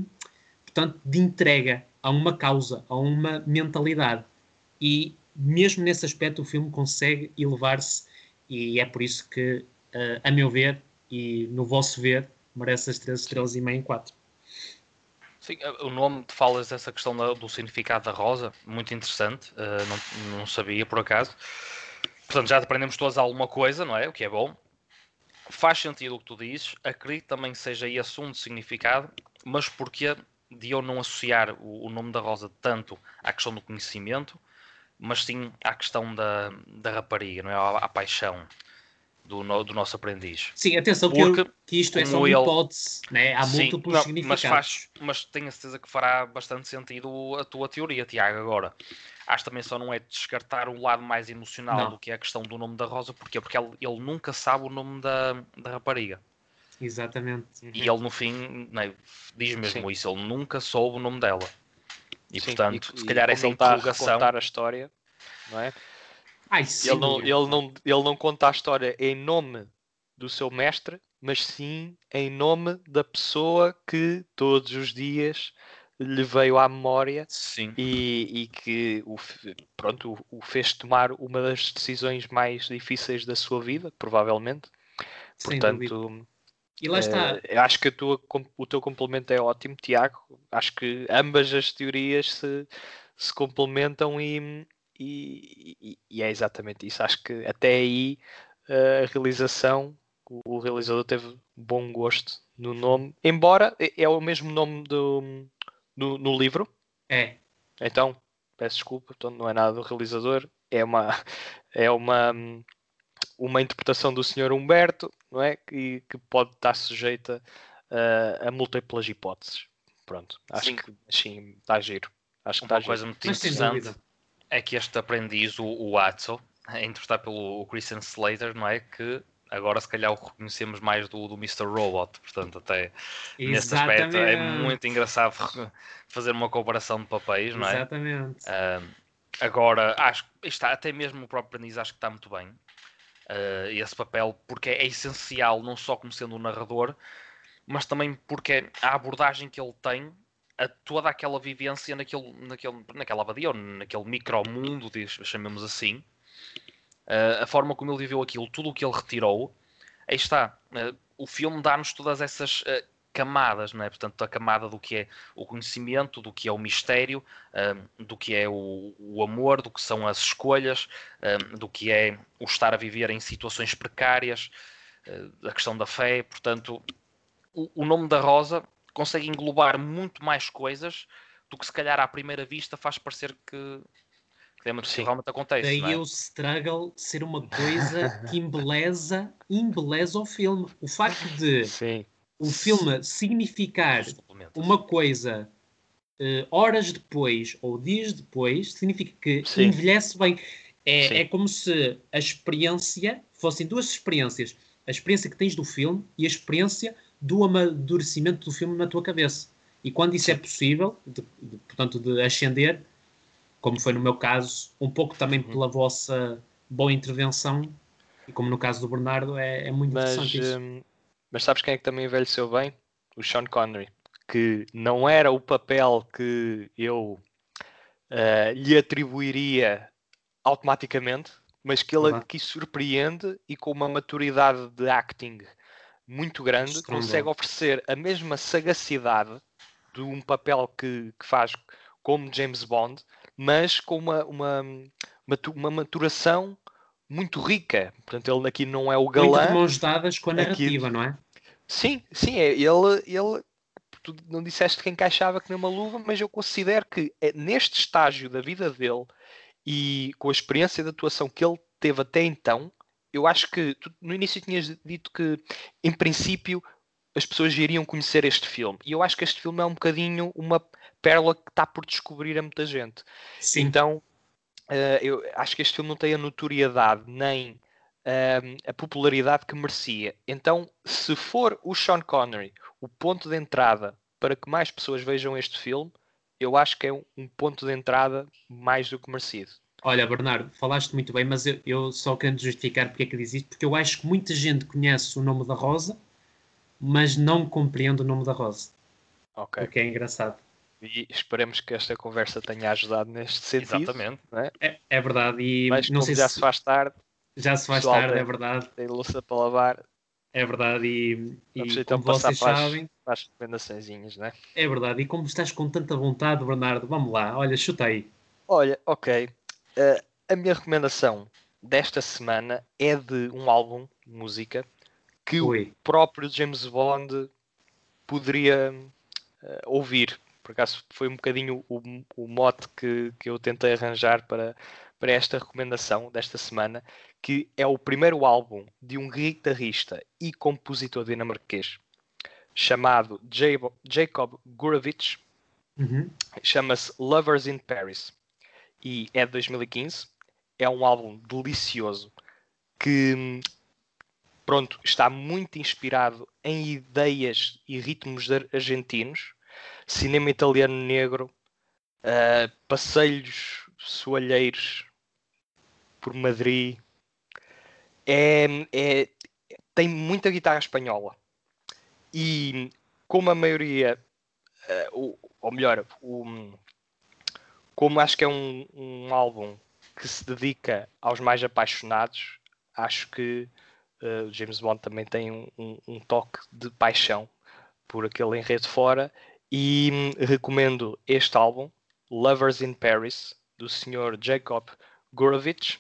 portanto, de entrega a uma causa, a uma mentalidade. E mesmo nesse aspecto o filme consegue elevar-se e é por isso que, uh, a meu ver e no vosso ver, merece as 3 estrelas e meia em 4. Sim, eh, o nome falas essa questão do significado da rosa, muito interessante, uh, não, não sabia por acaso. Portanto, já aprendemos todos alguma coisa, não é? O que é bom. Faz sentido o que tu dizes, acredito também seja esse um de significado, mas porquê de eu não associar o, o nome da rosa tanto à questão do conhecimento mas sim à questão da, da rapariga, não é? À, à paixão do, no, do nosso aprendiz. Sim, atenção Porque, que, que isto é só uma ele... hipótese, né? há sim, múltiplos não, significados. Mas, faz, mas tenho a certeza que fará bastante sentido a tua teoria, Tiago, agora. Acho também só não é descartar o lado mais emocional não. do que é a questão do nome da Rosa, Porquê? porque ele, ele nunca sabe o nome da, da rapariga. Exatamente. E ele no fim né, diz mesmo sim. isso, ele nunca soube o nome dela. E Sim, portanto, e, se calhar essa interrogação. contar a história, não é? Ai, sim, ele, não, ele, não, ele não conta a história em nome do seu mestre, mas sim em nome da pessoa que todos os dias lhe veio à memória e, e, que o, pronto, o, o, fez tomar uma das decisões mais difíceis da sua vida, provavelmente. Sem Portanto, dúvida. E lá está. Uh, acho que tua, o teu complemento é ótimo, Tiago. Acho que ambas as teorias se, se complementam e, e, e, é exatamente isso. Acho que até aí uh, a realização, o, o, realizador teve bom gosto no nome, embora é, é o mesmo nome do, do, no livro. É. Então, peço desculpa, então não é nada do realizador, é uma, é uma uma interpretação do Sr. Humberto, não é? Que, que pode estar sujeita uh, a múltiplas hipóteses. Pronto, acho sim. que sim, está giro. Acho que uma está coisa giro. muito interessante é que este aprendiz, o, o Atso, é interpretado pelo Christian Slater, não é? Que agora se calhar o reconhecemos mais do, do Mr. Robot, portanto até nesse aspecto é muito engraçado fazer uma comparação de papéis, não é? Exatamente. Uh, agora, acho que está, até mesmo o próprio Bernice acho que está muito bem uh, esse papel, porque é essencial, não só como sendo um narrador, mas também porque a abordagem que ele tem a toda aquela vivência naquele, naquele, naquela abadia, ou naquele micromundo, chamemos assim, uh, a forma como ele viveu aquilo, tudo o que ele retirou, aí está. Uh, o filme dá-nos todas essas uh, camadas, não é? Portanto, a camada do que é o conhecimento, do que é o mistério, do que é o, o, amor, do que são as escolhas, do que é o estar a viver em situações precárias, a questão da fé. Portanto, o, o nome da Rosa consegue englobar muito mais coisas do que se calhar à primeira vista faz parecer que, que realmente acontece. Daí é? o struggle ser uma coisa que embeleza, embeleza o filme. O facto de Sim. o filme significar uma coisa uh, horas depois ou dias depois, significa que Sim. envelhece bem. É, é como se a experiência fossem duas experiências. A experiência que tens do filme e a experiência do amadurecimento do filme na tua cabeça. E quando isso é possível, de, de, portanto, de ascender, como foi no meu caso, um pouco também uhum. pela vossa boa intervenção, e como no caso do Bernardo, é, é muito mas, interessante isso. Um, mas sabes quem é que também envelheceu bem? O Sean Connery, que não era o papel que eu uh, lhe atribuiria automaticamente, mas que ele aqui surpreende e com uma maturidade de acting muito grande, consegue oferecer a mesma sagacidade de um papel que, que faz como James Bond, mas com uma, uma, uma, maturação muito rica. Portanto, ele aqui não é o galã. Muito mãos dadas com a narrativa, aqui... não é? Sim, sim, é, ele, ele tu não disseste que encaixava que nem uma luva, mas eu considero que é neste estágio da vida dele e com a experiência de atuação que ele teve até então, eu acho que tu, no início tinhas dito que, em princípio, as pessoas iriam conhecer este filme. E eu acho que este filme é um bocadinho uma pérola que está por descobrir a muita gente. Sim. Então, uh, eu acho que este filme não tem a notoriedade nem uh, a popularidade que merecia. Então, se for o Sean Connery o ponto de entrada para que mais pessoas vejam este filme, eu acho que é um, um ponto de entrada mais do que merecido. Olha, Bernardo, falaste muito bem, mas eu, eu só quero justificar porque é que diz isto, porque eu acho que muita gente conhece o nome da Rosa, mas não compreende o nome da Rosa. Ok. O que é engraçado. E esperemos que esta conversa tenha ajudado neste sentido. Exatamente. É? É, é? verdade. E mas não sei já se... faz tarde. Já se faz tarde, é verdade. Tem louça para lavar. É verdade. E, Vamos e então como vocês para sabem. Para as recomendações, não é? É verdade. E como estás com tanta vontade, Bernardo, vamos lá. Olha, chuta aí. Olha, ok. Uh, a minha recomendação desta semana é de um álbum de música que Ui. o próprio James Bond poderia uh, ouvir. Por acaso foi um bocadinho o, o mote que, que eu tentei arranjar para, para esta recomendação desta semana, que é o primeiro álbum de um guitarrista e compositor dinamarquês chamado Jacob Gurevich. Uhum. Chama-se Lovers in Paris e é de 2015. É um álbum delicioso que pronto, está muito inspirado em ideias e ritmos argentinos, cinema italiano negro, uh, passeios soalheiros por Madrid. É, é, tem muita guitarra espanhola. E como a maioria, uh, ou melhor, o, como acho que é um, um álbum que se dedica aos mais apaixonados, acho que uh, James Bond também tem um, um, um, toque de paixão por aquele enredo fora e hum, recomendo este álbum, Lovers in Paris, do Sr. Jacob Gorovich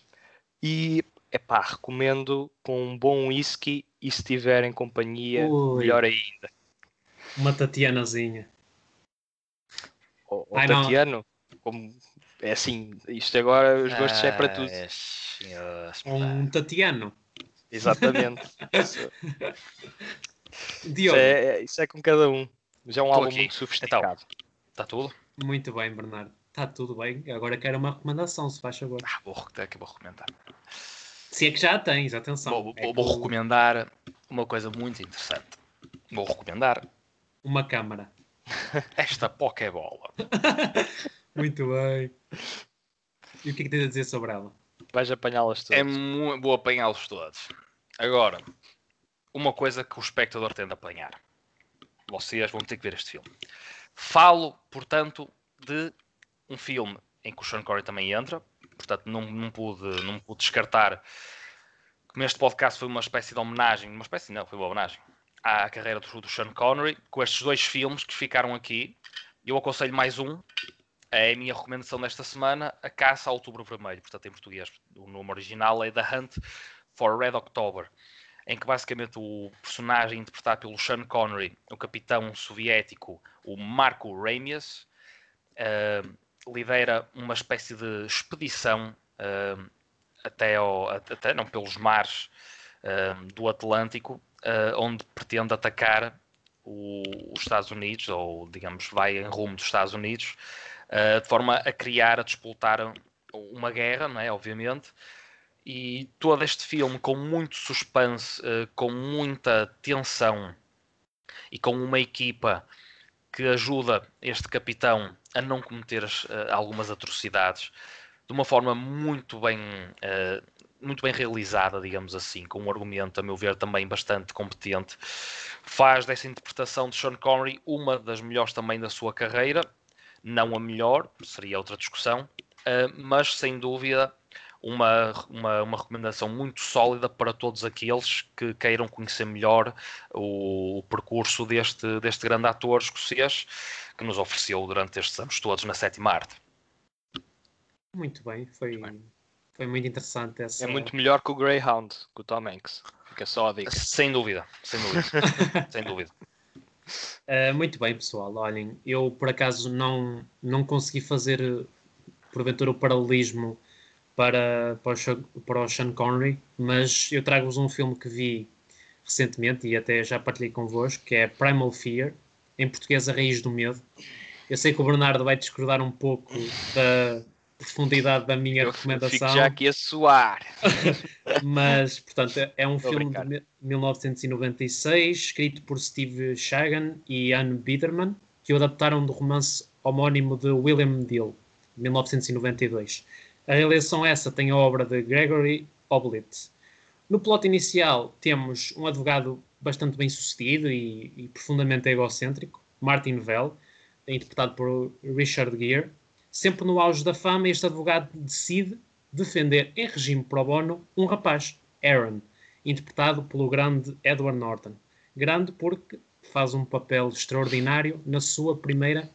e epá, recomendo com um bom whisky e se tiver em companhia, Ui. melhor ainda. Uma Tatianazinha. O, o Ai, Tatiano? Não como é assim, isto agora os gostos ah, é para tudo. É, um Tatiano. Exatamente. isso, isso, é, isso é com cada um. Já é um Estou álbum aqui. muito sofisticado. Então, está tudo? Muito bem, Bernardo. Está tudo bem. Agora quero uma recomendação, se faz favor. Ah, vou, que vou recomendar. Se é que já tens, atenção. Vou, É vou que- recomendar uma coisa muito interessante. Vou recomendar Uma câmara. esta Pokébola. Muito bem. E o que é que tens a dizer sobre ela? Vais apanhá-las todas. É mu- vou apanhá-los todos. Agora, uma coisa que o espectador tem de apanhar. Vocês vão ter que ver este filme. Falo, portanto, de um filme em que o Sean Connery também entra. Portanto, não, não, pude, não pude descartar que este podcast foi uma espécie de homenagem. Uma espécie, não, foi uma homenagem à carreira do, do Sean Connery. Com estes dois filmes que ficaram aqui. Eu aconselho mais um. É a minha recomendação desta semana, A Caça ao Outubro Vermelho. Portanto, em português, o nome original é The Hunt for Red October, em que basicamente o personagem interpretado pelo Sean Connery, o capitão soviético, o Marco Ramius, eh, lidera uma espécie de expedição eh, até, ao, até não pelos mares eh, do Atlântico, onde pretende atacar o- os Estados Unidos, ou digamos, vai em rumo dos Estados Unidos, eh, de forma a criar, a disputar uma guerra, não é? Obviamente. E todo este filme com muito suspense, eh, com muita tensão e com uma equipa que ajuda este capitão a não cometer eh, algumas atrocidades de uma forma muito bem, muito bem realizada, digamos assim, com um argumento, a meu ver, também bastante competente, faz dessa interpretação de Sean Connery uma das melhores também da sua carreira, não a melhor, seria outra discussão, eh, mas sem dúvida uma, uma, uma recomendação muito sólida para todos aqueles que queiram conhecer melhor o, o percurso deste, deste grande ator escocês que nos ofereceu durante estes anos todos na sétima arte. Muito bem, foi, foi muito interessante essa. É muito melhor que o Greyhound, com o Tom Hanks. Fica só a dica. Sem dúvida, sem dúvida, sem dúvida. Uh, muito bem, pessoal. Olhem, eu por acaso não, não consegui fazer, porventura, o paralelismo para, para, o, Sean- para o Sean Connery, mas eu trago-vos um filme que vi recentemente e até já partilhei convosco, que é Primal Fear, em português A Raiz do Medo. Eu sei que o Bernardo vai discordar um pouco da profundidade da minha Eu recomendação. fico já aqui a suar. Mas, portanto, é- é um a filme brincar. de mi- 1996, escrito por Steve Shagan e Anne Biederman, que o adaptaram do romance homónimo de William Deal, de 1992. A realização essa tem a obra de Gregory Oblit. No plot inicial temos um advogado bastante bem sucedido e, e profundamente egocêntrico, Martin Vell, interpretado por Richard Gere. Sempre no auge da fama, este advogado decide defender em regime pro bono um rapaz, Aaron, interpretado pelo grande Edward Norton. Grande porque faz um papel extraordinário na sua primeira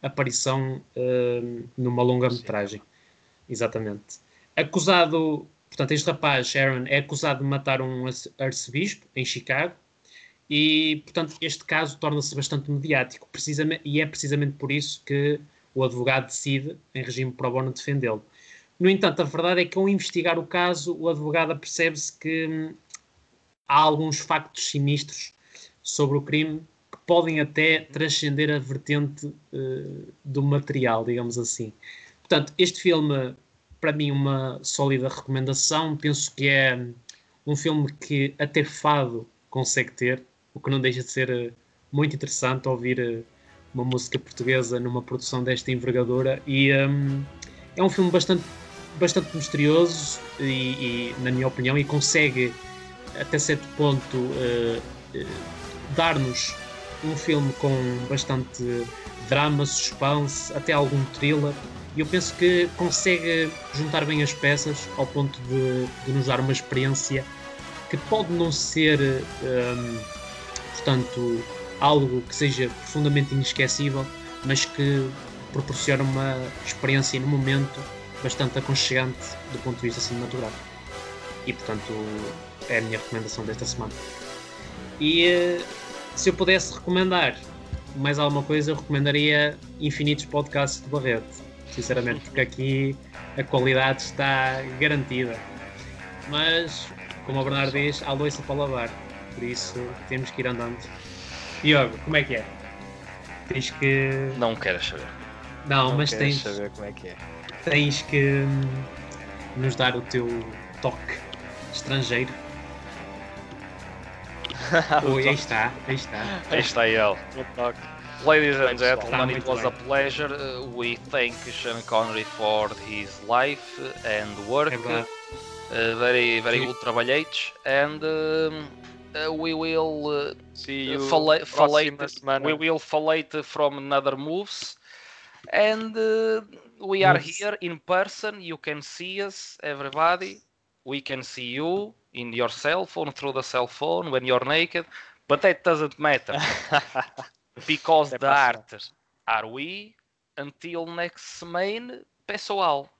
aparição hum, numa longa-metragem. Exatamente. Acusado, portanto, este rapaz, Aaron, é acusado de matar um arce- arcebispo em Chicago e, portanto, este caso torna-se bastante mediático precisamente, e é precisamente por isso que o advogado decide, em regime pro bono, defendê-lo. No entanto, a verdade é que ao investigar o caso, o advogado percebe-se que hum, há alguns factos sinistros sobre o crime que podem até transcender a vertente eh, do material, digamos assim. Portanto, este filme, para mim, uma sólida recomendação. Penso que é um filme que até fado consegue ter, o que não deixa de ser eh, muito interessante ouvir eh, uma música portuguesa numa produção desta envergadura. E hum, é um filme bastante, bastante misterioso, e, e, na minha opinião, e consegue, até certo ponto, eh, eh, dar-nos um filme com bastante drama, suspense, até algum thriller. E eu penso que consegue juntar bem as peças ao ponto de, de nos dar uma experiência que pode não ser, hum, portanto, algo que seja profundamente inesquecível, mas que proporciona uma experiência no momento bastante aconchegante do ponto de vista cinematográfico. E, portanto, é a minha recomendação desta semana. E eh, se eu pudesse recomendar mais alguma coisa, eu recomendaria infinitos podcasts de Barreto, sinceramente, porque aqui a qualidade está garantida. Mas, como o Bernardo diz, há louça para lavar, por isso temos que ir andando. Diogo, como é que é? Tens que. Não queres saber. Não, Não mas tens, saber como é que é. tens que hum, nos dar o teu toque. estrangeiro. Ui, aí está, aí está. Aí está ele. No toque. Ladies and gentlemen, it was a pleasure. Uh, we thank Sean Connery for his life and work. É. Uh, very, very good trabalhates. And um, uh, we will uh, See you fala- próxima falate, semana. we will falate from another moves. And uh, we are Moves. here in person. You can see us, everybody. We can see you in your cell phone through the cell phone when you're naked. But that doesn't matter because the próxima. art are we. Until next main pessoal.